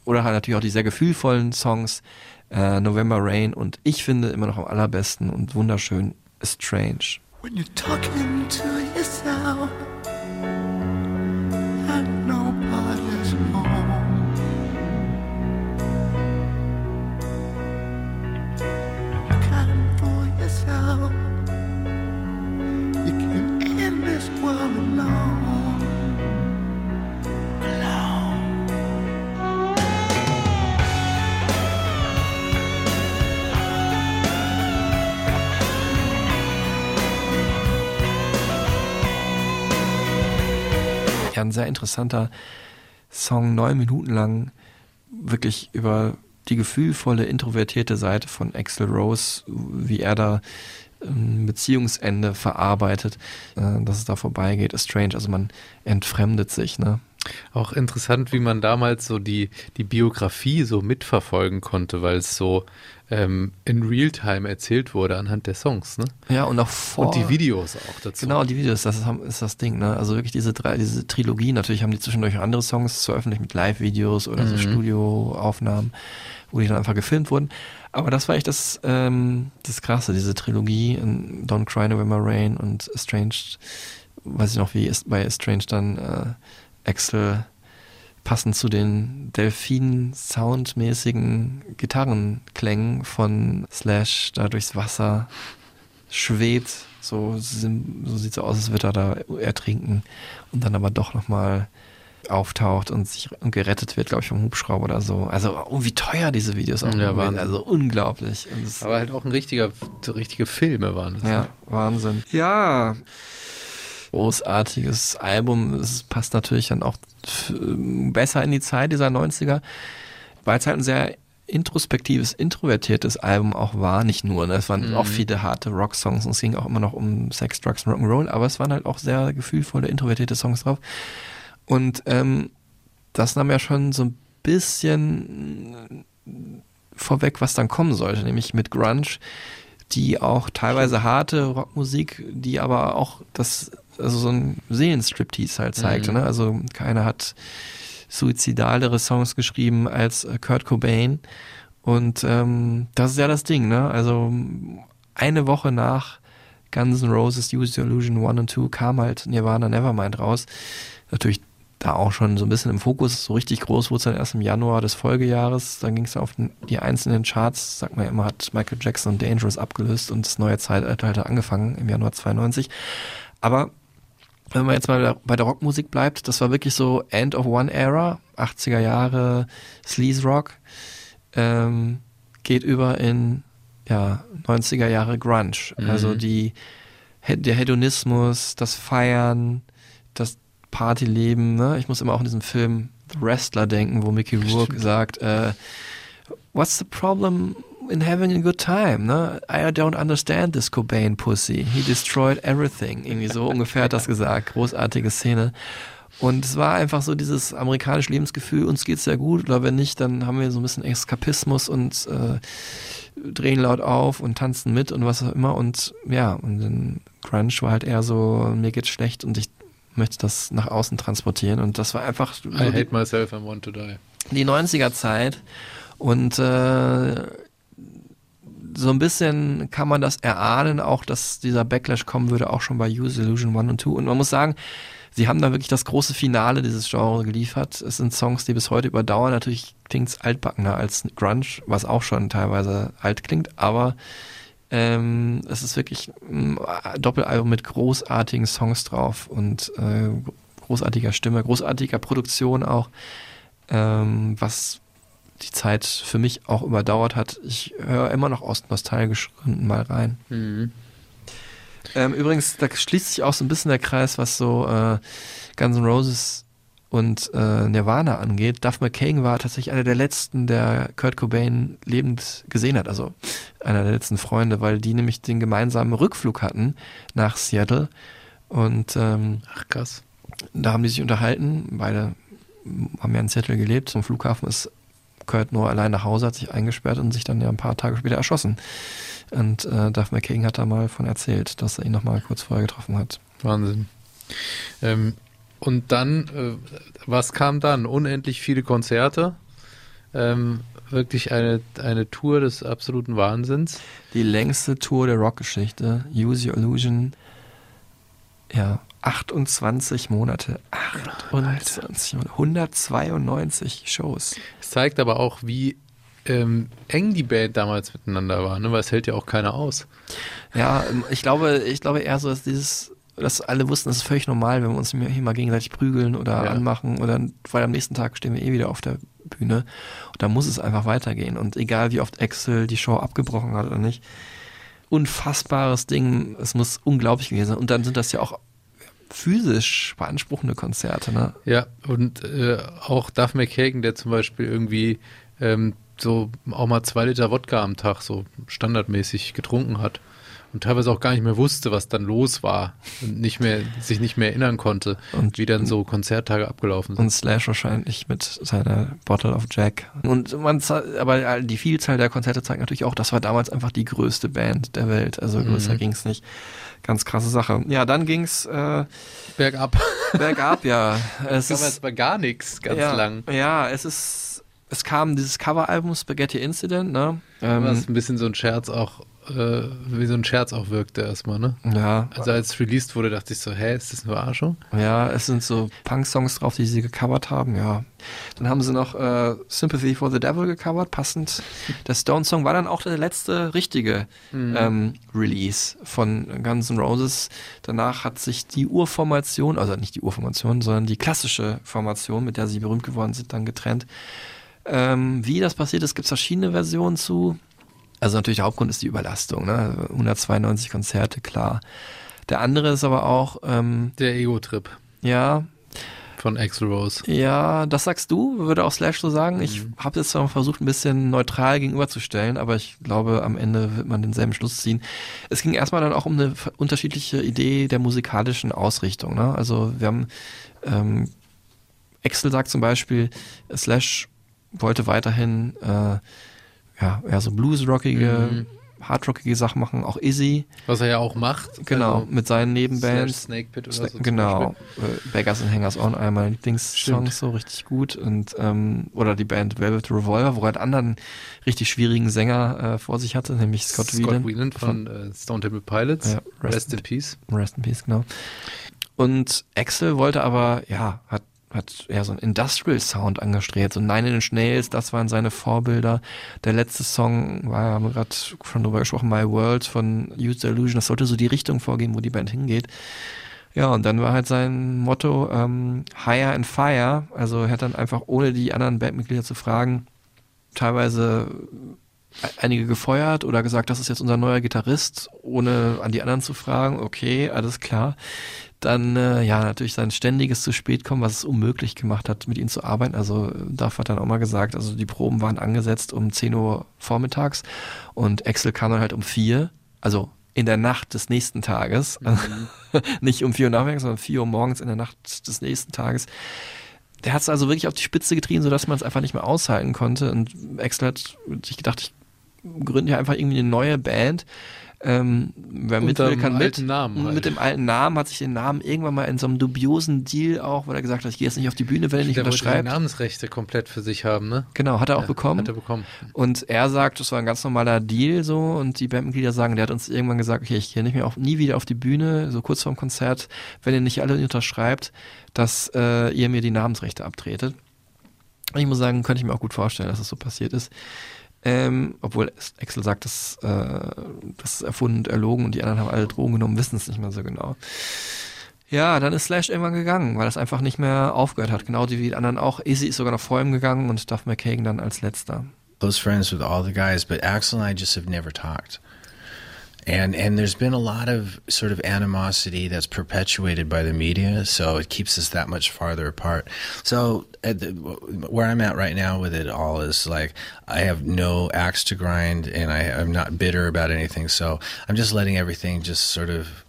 Oder halt natürlich auch die sehr gefühlvollen Songs äh, November Rain und ich finde immer noch am allerbesten und wunderschön Strange. When you're talking to yourself ein sehr interessanter Song, neun Minuten lang, wirklich über die gefühlvolle, introvertierte Seite von Axel Rose, wie er da ein Beziehungsende verarbeitet, äh, dass es da vorbeigeht, ist strange. Also man entfremdet sich, ne? Auch interessant, wie man damals so die, die Biografie so mitverfolgen konnte, weil es so ähm, in Realtime erzählt wurde anhand der Songs, ne? Ja, und auch vor. Und die Videos auch dazu. Genau, die Videos, das ist, ist das Ding, ne? Also wirklich diese drei, diese Trilogie, natürlich haben die zwischendurch andere Songs veröffentlicht mit Live-Videos oder so Mhm. Studioaufnahmen, wo die dann einfach gefilmt wurden. Aber das war echt das, ähm, das Krasse, diese Trilogie in Don't Cry November Rain und Estranged, weiß ich noch, wie ist bei Estranged dann äh, Axel passend zu den Delfin-Soundmäßigen Gitarrenklängen von Slash da durchs Wasser schwebt. So, so sieht so aus, als würde er da ertrinken und dann aber doch nochmal auftaucht und sich und gerettet wird, glaube ich, vom Hubschrauber oder so. Also, oh, wie teuer diese Videos auch Ja. Wahnsinn. Also unglaublich. Und es- Aber halt auch ein richtiger, so richtige Filme waren das. ja, ne? Wahnsinn. Ja. Großartiges Album. Es passt natürlich dann auch f- besser in die Zeit dieser 90er, weil es halt ein sehr introspektives, introvertiertes Album auch war. Nicht nur, ne? es waren Mhm. auch viele harte Rock-Songs und es ging auch immer noch um Sex, Drugs und Rock'n'Roll, aber es waren halt auch sehr gefühlvolle, introvertierte Songs drauf. Und ähm, das nahm ja schon so ein bisschen vorweg, was dann kommen sollte, nämlich mit Grunge, die auch teilweise harte Rockmusik, die aber auch das, also so ein Seelenstriptease halt zeigte. Mhm. Ne? Also keiner hat suizidalere Songs geschrieben als Kurt Cobain. Und ähm, das ist ja das Ding, ne? Also eine Woche nach Guns N' Roses Use Your Illusion 1 und 2 kam halt Nirvana Nevermind raus. Natürlich da auch schon so ein bisschen im Fokus, so richtig groß wurde es dann erst im Januar des Folgejahres. Dann ging es auf die einzelnen Charts, sagt man ja immer, hat Michael Jackson und Dangerous abgelöst und das neue Zeitalter hat angefangen im Januar 92. Aber wenn man jetzt mal bei der- Rockmusik bleibt, das war wirklich so End of One Era, 80er Jahre Sleaze Rock, ähm, geht über in ja, 90er Jahre Grunge. Mhm. Also die, der Hedonismus, das Feiern, das Partyleben. Ne? Ich muss immer auch an diesen Film The Wrestler denken, wo Mickey Rourke sagt, äh, What's the problem in having a good time? Ne? I don't understand this Cobain Pussy. He destroyed everything. Irgendwie so ungefähr hat das gesagt. Großartige Szene. Und es war einfach so dieses amerikanische Lebensgefühl, uns geht's sehr gut, oder wenn nicht, dann haben wir so ein bisschen Eskapismus und äh, drehen laut auf und tanzen mit und was auch immer. Und ja, und dann Grunge war halt eher so, mir geht's schlecht und ich möchte das nach außen transportieren. Und das war einfach so I die- hate myself and want to die. die 90er Zeit und äh, so ein bisschen kann man das erahnen, auch dass dieser Backlash kommen würde, auch schon bei Use Illusion 1 und 2. Und man muss sagen, sie haben da wirklich das große Finale dieses Genres geliefert. Es sind Songs, die bis heute überdauern. Natürlich klingt's altbackener als Grunge, was auch schon teilweise alt klingt, aber ähm, es ist wirklich ein Doppelalbum mit großartigen Songs drauf und äh, großartiger Stimme, großartiger Produktion auch, ähm, was die Zeit für mich auch überdauert hat. Ich höre immer noch aus nostalgischen Gründen mal rein. Mhm. Ähm, übrigens, da schließt sich auch so ein bisschen der Kreis, was so äh, Guns N' Roses und äh, Nirvana angeht. Duff McKagan war tatsächlich einer der letzten, der Kurt Cobain lebend gesehen hat, also einer der letzten Freunde, weil die nämlich den gemeinsamen Rückflug hatten nach Seattle. Und ähm, Ach krass. da haben die sich unterhalten. Beide haben ja in Seattle gelebt. Zum Flughafen ist Kurt nur allein nach Hause, hat sich eingesperrt und sich dann ja ein paar Tage später erschossen. Und äh, Duff McKagan hat da mal von erzählt, dass er ihn noch mal kurz vorher getroffen hat. Wahnsinn. Ähm, und dann, äh, was kam dann? Unendlich viele Konzerte. Ähm, wirklich eine, eine Tour des absoluten Wahnsinns. Die längste Tour der Rockgeschichte, Use Your Illusion, ja, 28 Monate. 28 Monate. 192 Shows. Es zeigt aber auch, wie ähm, eng die Band damals miteinander war, ne? weil es hält ja auch keiner aus. Ja, ähm, ich glaube, ich glaube eher so, dass dieses, dass alle wussten, das ist völlig normal, wenn wir uns hier mal gegenseitig prügeln oder Ja. anmachen oder weil am nächsten Tag stehen wir eh wieder auf der Bühne und da muss es einfach weitergehen und egal wie oft Axel die Show abgebrochen hat oder nicht, unfassbares Ding, es muss unglaublich gewesen sein und dann sind das ja auch physisch beanspruchende Konzerte, ne? Ja, und äh, auch Duff McKagan, der zum Beispiel irgendwie ähm, so auch mal zwei Liter Wodka am Tag so standardmäßig getrunken hat und teilweise auch gar nicht mehr wusste, was dann los war und nicht mehr, sich nicht mehr erinnern konnte und wie dann so Konzerttage abgelaufen sind. Und Slash wahrscheinlich mit seiner Bottle of Jack. Und man, aber die Vielzahl der Konzerte zeigt natürlich auch, das war damals einfach die größte Band der Welt. Also größer Mhm. ging's nicht. Ganz krasse Sache. Ja, dann ging's äh, Bergab. bergab, ja. Es Das kam ist, bei gar nichts ganz ja, lang. Ja, es ist, es kam dieses Coveralbum Spaghetti Incident, ne? Ähm, ein bisschen so ein Scherz auch, äh, wie so ein Scherz auch wirkte erstmal, ne? ja, Also als es released wurde, dachte ich so, hä, ist das eine Verarschung? Ja, es sind so Punk-Songs drauf, die sie gecovert haben, ja. Dann haben sie noch äh, Sympathy for the Devil gecovert, passend. Der Stone-Song war dann auch der letzte richtige ähm, Release von Guns N' Roses. Danach hat sich die Urformation, also nicht die Urformation, sondern die klassische Formation, mit der sie berühmt geworden sind, dann getrennt. Ähm, wie das passiert ist, gibt es verschiedene Versionen zu. Also natürlich der Hauptgrund ist die Überlastung, ne? 192 Konzerte, klar. Der andere ist aber auch, ähm, Der Ego-Trip ja, von Axl Rose. ja, das sagst du, würde auch Slash so sagen. Ich Mhm. habe jetzt zwar versucht, ein bisschen neutral gegenüberzustellen, aber ich glaube, am Ende wird man denselben Schluss ziehen. Es ging erstmal dann auch um eine unterschiedliche Idee der musikalischen Ausrichtung. Ne? Also wir haben, ähm, Axel sagt zum Beispiel, Slash wollte weiterhin äh, ja, eher so bluesrockige, Mhm. hardrockige Sachen machen, auch Izzy, Was er ja auch macht. genau, Also, mit seinen Nebenbands. Snake Pit oder Sna- so. genau. Äh, Beggars and Hangers On, meiner Lieblingssongs, so richtig gut. Und, ähm, oder die Band Velvet Revolver, wo er einen anderen richtig schwierigen Sänger äh, vor sich hatte, nämlich Scott, Scott Whelan. Whelan von äh, Stone Temple Pilots. Ja, Rest Rest in Peace. Rest in Peace, genau. Und Axel wollte aber, ja, hat, hat eher so einen Industrial Sound angestrebt. So Nine in the Nails, das waren seine Vorbilder. Der letzte Song war, haben wir gerade schon drüber gesprochen, My World von Use the Illusion. Das sollte so die Richtung vorgeben, wo die Band hingeht. Ja, und dann war halt sein Motto ähm, Higher and Fire. Also er hat dann einfach, ohne die anderen Bandmitglieder zu fragen, teilweise einige gefeuert oder gesagt, das ist jetzt unser neuer Gitarrist, ohne an die anderen zu fragen, okay, alles klar. Dann, äh, ja, natürlich sein ständiges zu spät kommen, was es unmöglich gemacht hat, mit ihm zu arbeiten. Also, Duff hat dann auch mal gesagt, also die Proben waren angesetzt um 10 Uhr vormittags und Axel kam dann halt um 4, also in der Nacht des nächsten Tages. Nicht um 4 Uhr nachmittags, sondern 4 Uhr morgens in der Nacht des nächsten Tages. Der hat es also wirklich auf die Spitze getrieben, sodass man es einfach nicht mehr aushalten konnte. Und Axel hat sich gedacht, ich gründe ja einfach irgendwie eine neue Band. Ähm, wer mit will, kann mit. alten Namen halt. Mit dem alten Namen hat sich den Namen irgendwann mal in so einem dubiosen Deal auch, weil er gesagt hat, ich gehe jetzt nicht auf die Bühne, wenn er nicht Der wollte die unterschreibt. Namensrechte komplett für sich haben, ne? Genau, hat er auch Ja, bekommen. Hat er bekommen. Und er sagt, das war ein ganz normaler Deal so und die Bandmitglieder sagen, der hat uns irgendwann gesagt, okay, ich gehe nicht mehr auf, nie wieder auf die Bühne, so kurz vorm Konzert, wenn ihr nicht alle unterschreibt, dass äh, ihr mir die Namensrechte abtretet. Und Ich muss sagen, könnte ich mir auch gut vorstellen, dass das so passiert ist. Ähm, obwohl Axel sagt, das, äh, das ist erfunden und erlogen und die anderen haben alle Drogen genommen, wissen es nicht mehr so genau. Ja, dann ist Slash irgendwann gegangen, weil das einfach nicht mehr aufgehört hat. Genau wie die anderen auch. Izzy ist sogar noch vor ihm gegangen und Duff McKagan dann als letzter. close friends with all the guys, but Axel and I just have never talked. And and there's been a lot of sort of animosity that's perpetuated by the media, so it keeps us that much farther apart. So the, where I'm at right now with it all is like I have no axe to grind, and I, I'm not bitter about anything. So I'm just letting everything just sort of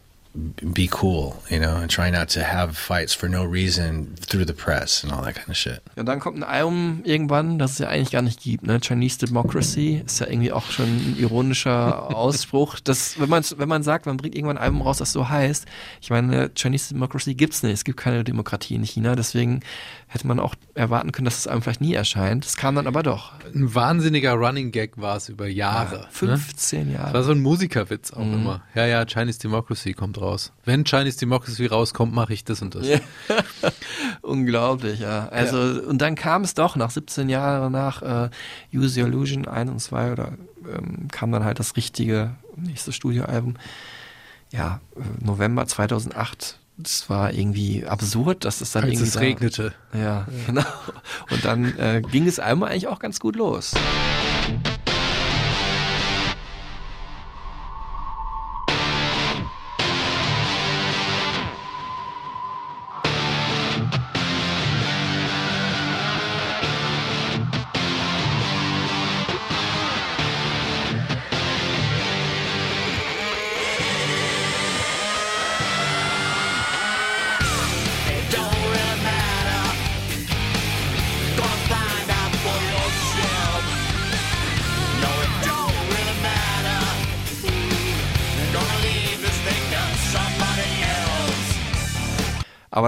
be cool, you know, and try not to have fights for no reason through the press and all that kind of shit. Ja, und dann kommt ein Album irgendwann, das es ja eigentlich gar nicht gibt, ne? Chinese Democracy ist ja irgendwie auch schon ein ironischer Ausspruch. Das, wenn man, wenn man sagt, man bringt irgendwann ein Album raus, das so heißt, ich meine, Chinese Democracy gibt's nicht. Es gibt keine Demokratie in China, deswegen hätte man auch erwarten können, dass das Album vielleicht nie erscheint. Es kam dann aber doch. Ein wahnsinniger Running Gag war es über Jahre. ne? 15 Das war Jahre. so ein Musikerwitz auch Mhm. immer. Ja, ja, Chinese Democracy kommt raus. Wenn Chinese Democracy rauskommt, mache ich das und das. Ja. Unglaublich, ja. Also, und dann kam es doch nach 17 Jahren nach äh, Use Your Illusion 1 und 2 oder ähm, kam dann halt das richtige nächste Studioalbum. Ja, äh, November 2008. Das war irgendwie absurd, dass es dann Als irgendwie es da- regnete. Ja, genau. Und dann äh, ging es einmal eigentlich auch ganz gut los.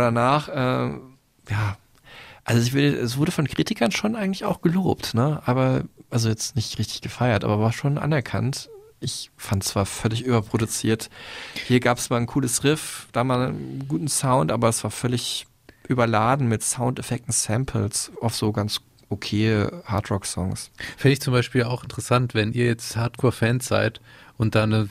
Danach, äh, ja, also ich will, es wurde von Kritikern schon eigentlich auch gelobt, ne? Aber, also jetzt nicht richtig gefeiert, aber war schon anerkannt. Ich fand zwar völlig überproduziert. Hier gab es mal ein cooles Riff, da mal einen guten Sound, aber es war völlig überladen mit Soundeffekten, Samples auf so ganz okay Hardrock-Songs. Fände ich zum Beispiel auch interessant, wenn ihr jetzt Hardcore-Fans seid und da eine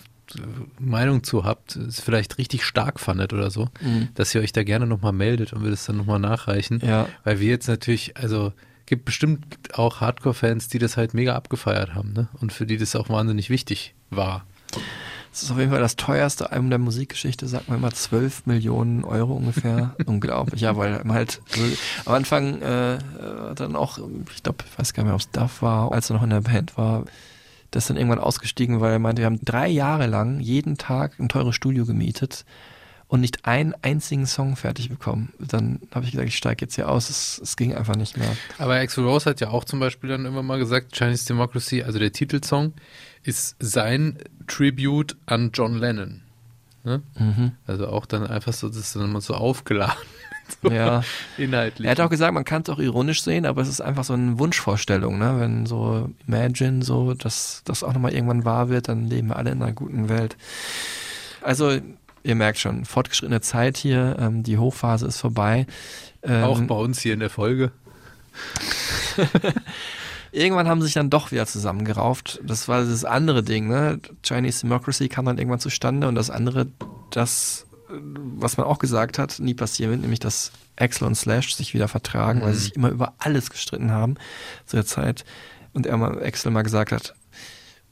Meinung zu habt, es vielleicht richtig stark fandet oder so, Mhm. dass ihr euch da gerne nochmal meldet und wir das dann nochmal nachreichen. Ja. Weil wir jetzt natürlich, also gibt bestimmt auch Hardcore-Fans, die das halt mega abgefeiert haben, ne? Und für die das auch wahnsinnig wichtig war. Das ist auf jeden Fall das teuerste Album der Musikgeschichte, sagt man immer 12 Millionen Euro ungefähr. Unglaublich, ja, weil man halt am Anfang äh, dann auch, ich glaube, ich weiß gar nicht mehr, ob es Duff war, als er noch in der Band war, das ist dann irgendwann ausgestiegen, weil er meinte, wir haben drei Jahre lang jeden Tag ein teures Studio gemietet und nicht einen einzigen Song fertig bekommen. Dann habe ich gesagt, ich steige jetzt hier aus, es, es ging einfach nicht mehr. Aber Axel Rose hat ja auch zum Beispiel dann immer mal gesagt, Chinese Democracy, also der Titelsong, ist sein Tribute an John Lennon. Ne? Mhm. Also auch dann einfach so, das ist dann immer so aufgeladen. So Ja. Inhaltlich. Er hat auch gesagt, man kann es auch ironisch sehen, aber es ist einfach so eine Wunschvorstellung, ne? Wenn so Imagine so, dass das auch nochmal irgendwann wahr wird, dann leben wir alle in einer guten Welt. Also, ihr merkt schon, fortgeschrittene Zeit hier, ähm, die Hochphase ist vorbei. Ähm, auch bei uns hier in der Folge. Irgendwann haben sie sich dann doch wieder zusammengerauft. Das war das andere Ding, ne? Chinese Democracy kam dann irgendwann zustande und das andere, das, was man auch gesagt hat, nie passieren wird, nämlich dass Axel und Slash sich wieder vertragen, weil sie Mhm. sich immer über alles gestritten haben zu der Zeit. Und er mal, Axel mal gesagt hat,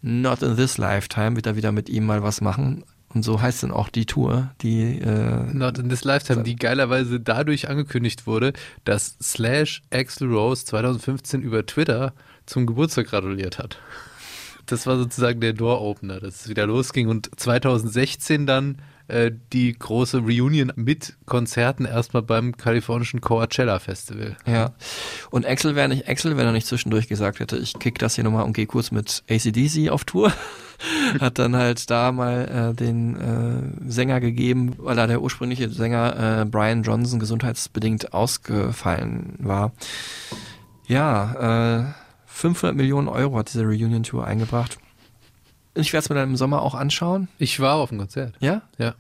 not in this lifetime, wird er wieder mit ihm mal was machen. Und so heißt dann auch die Tour, die äh, Not in this Lifetime, die geilerweise dadurch angekündigt wurde, dass Slash Axel Rose 2015 über Twitter zum Geburtstag gratuliert hat. Das war sozusagen der Door-Opener, dass es wieder losging und 2016 dann äh, die große Reunion mit Konzerten erstmal beim kalifornischen Coachella Festival. Ja. Und Axel wäre nicht Axel, wenn er nicht zwischendurch gesagt hätte, ich kick das hier nochmal und gehe kurz mit ACDC auf Tour. Hat dann halt da mal äh, den äh, Sänger gegeben, weil da der ursprüngliche Sänger äh, Brian Johnson gesundheitsbedingt ausgefallen war. Ja, äh, 500 Millionen Euro hat diese Reunion-Tour eingebracht. Ich werde es mir dann im Sommer auch anschauen. Ich war auf dem Konzert. Ja? Ja.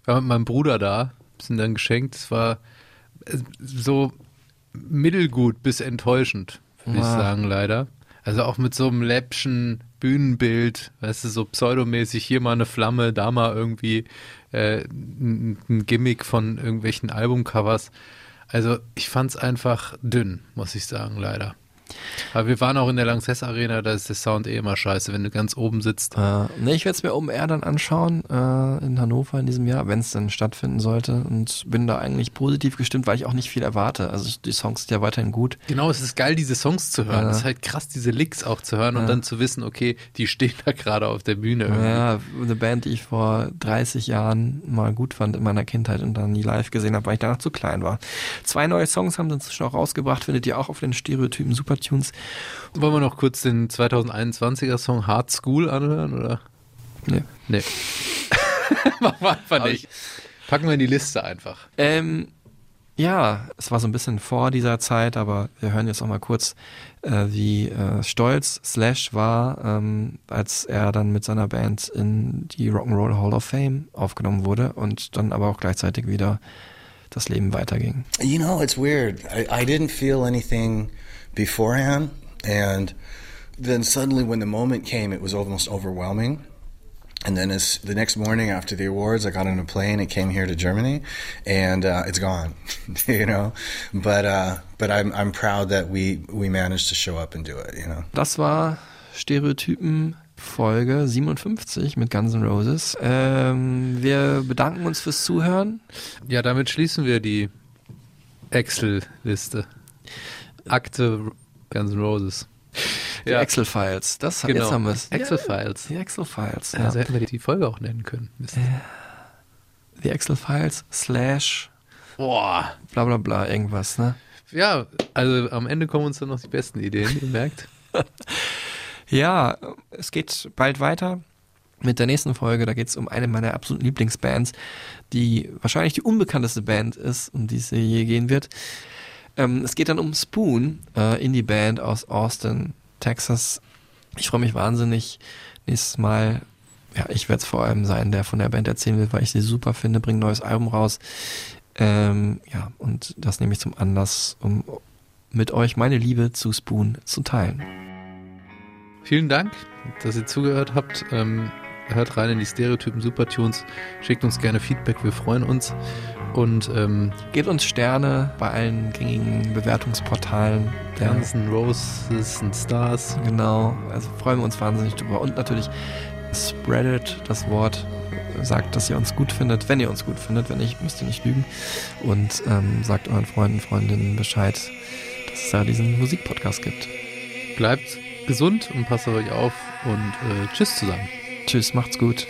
Ich war mit meinem Bruder da, sind dann geschenkt. Es war äh, so mittelgut bis enttäuschend, würde ich Ah. sagen, leider. Also auch mit so einem läppschen Bühnenbild, weißt du, so pseudomäßig, hier mal eine Flamme, da mal irgendwie äh, ein, ein Gimmick von irgendwelchen Albumcovers. Also ich fand's einfach dünn, muss ich sagen, leider. Aber wir waren auch in der Lanxess Arena, da ist der Sound eh immer scheiße, wenn du ganz oben sitzt. Äh, ne, ich werde es mir Open Air dann anschauen äh, in Hannover in diesem Jahr, wenn es dann stattfinden sollte. Und bin da eigentlich positiv gestimmt, weil ich auch nicht viel erwarte. Also die Songs sind ja weiterhin gut. Genau, es ist geil, diese Songs zu hören. Es ist halt krass, diese Licks auch zu hören und dann zu wissen, okay, die stehen da gerade auf der Bühne. irgendwie. Ja, eine Band, die ich vor 30 Jahren mal gut fand in meiner Kindheit und dann nie live gesehen habe, weil ich danach zu klein war. Zwei neue Songs haben sie inzwischen auch rausgebracht, findet ihr auch auf den Stereotypen Supertunes. Wollen wir noch kurz den 2021er Song Hard School anhören, oder? Nee. Nee. Machen wir einfach nicht. Packen wir in die Liste einfach. Ähm, ja, es war so ein bisschen vor dieser Zeit, aber wir hören jetzt noch mal kurz, äh, wie äh, stolz Slash war, ähm, als er dann mit seiner Band in die Rock'n'Roll Hall of Fame aufgenommen wurde und dann aber auch gleichzeitig wieder das Leben weiterging. You know, it's weird. I, I didn't feel anything beforehand, and then suddenly, when the moment came, it was almost overwhelming. And then, as the next morning after the awards, I got on a plane and came here to Germany, and uh, it's gone, you know. But uh, but I'm I'm proud that we we managed to show up and do it, you know. Das war Stereotypen Folge 57 mit Guns N' Roses. Ähm, wir bedanken uns fürs Zuhören. Ja, damit schließen wir die Excel-Liste. Akte Guns N' Roses. Die Excel-Files. Das Genau. jetzt haben wir es. Excel-Files. Die Excel-Files. Ja. Also hätten wir die Folge auch nennen können. Mist. Die Excel-Files slash Boah. bla bla bla irgendwas, ne? Ja, also am Ende kommen uns dann noch die besten Ideen, ihr merkt. Ja, es geht bald weiter. mit der nächsten Folge. Da geht es um eine meiner absoluten Lieblingsbands, die wahrscheinlich die unbekannteste Band ist, um die es je gehen wird. Ähm, es geht dann um Spoon, äh, Indie-Band aus Austin, Texas. Ich freue mich wahnsinnig. Nächstes Mal, ja, ich werde es vor allem sein, der von der Band erzählen will, weil ich sie super finde, bringt ein neues Album raus. Ähm, ja, und das nehme ich zum Anlass, um mit euch meine Liebe zu Spoon zu teilen. Vielen Dank, dass ihr zugehört habt. Ähm, hört rein in die Stereotypen Supertunes. Schickt uns gerne Feedback, wir freuen uns. Und ähm, gebt uns Sterne bei allen gängigen Bewertungsportalen. Guns N' Roses und Stars. Genau, also freuen wir uns wahnsinnig drüber. Und natürlich spreadet das Wort sagt, dass ihr uns gut findet, wenn ihr uns gut findet. Wenn nicht, müsst ihr nicht lügen. Und ähm, sagt euren Freunden, Freundinnen Bescheid, dass es da diesen Musikpodcast gibt. Bleibt gesund und passt auf euch auf und äh, tschüss zusammen. Tschüss, macht's gut.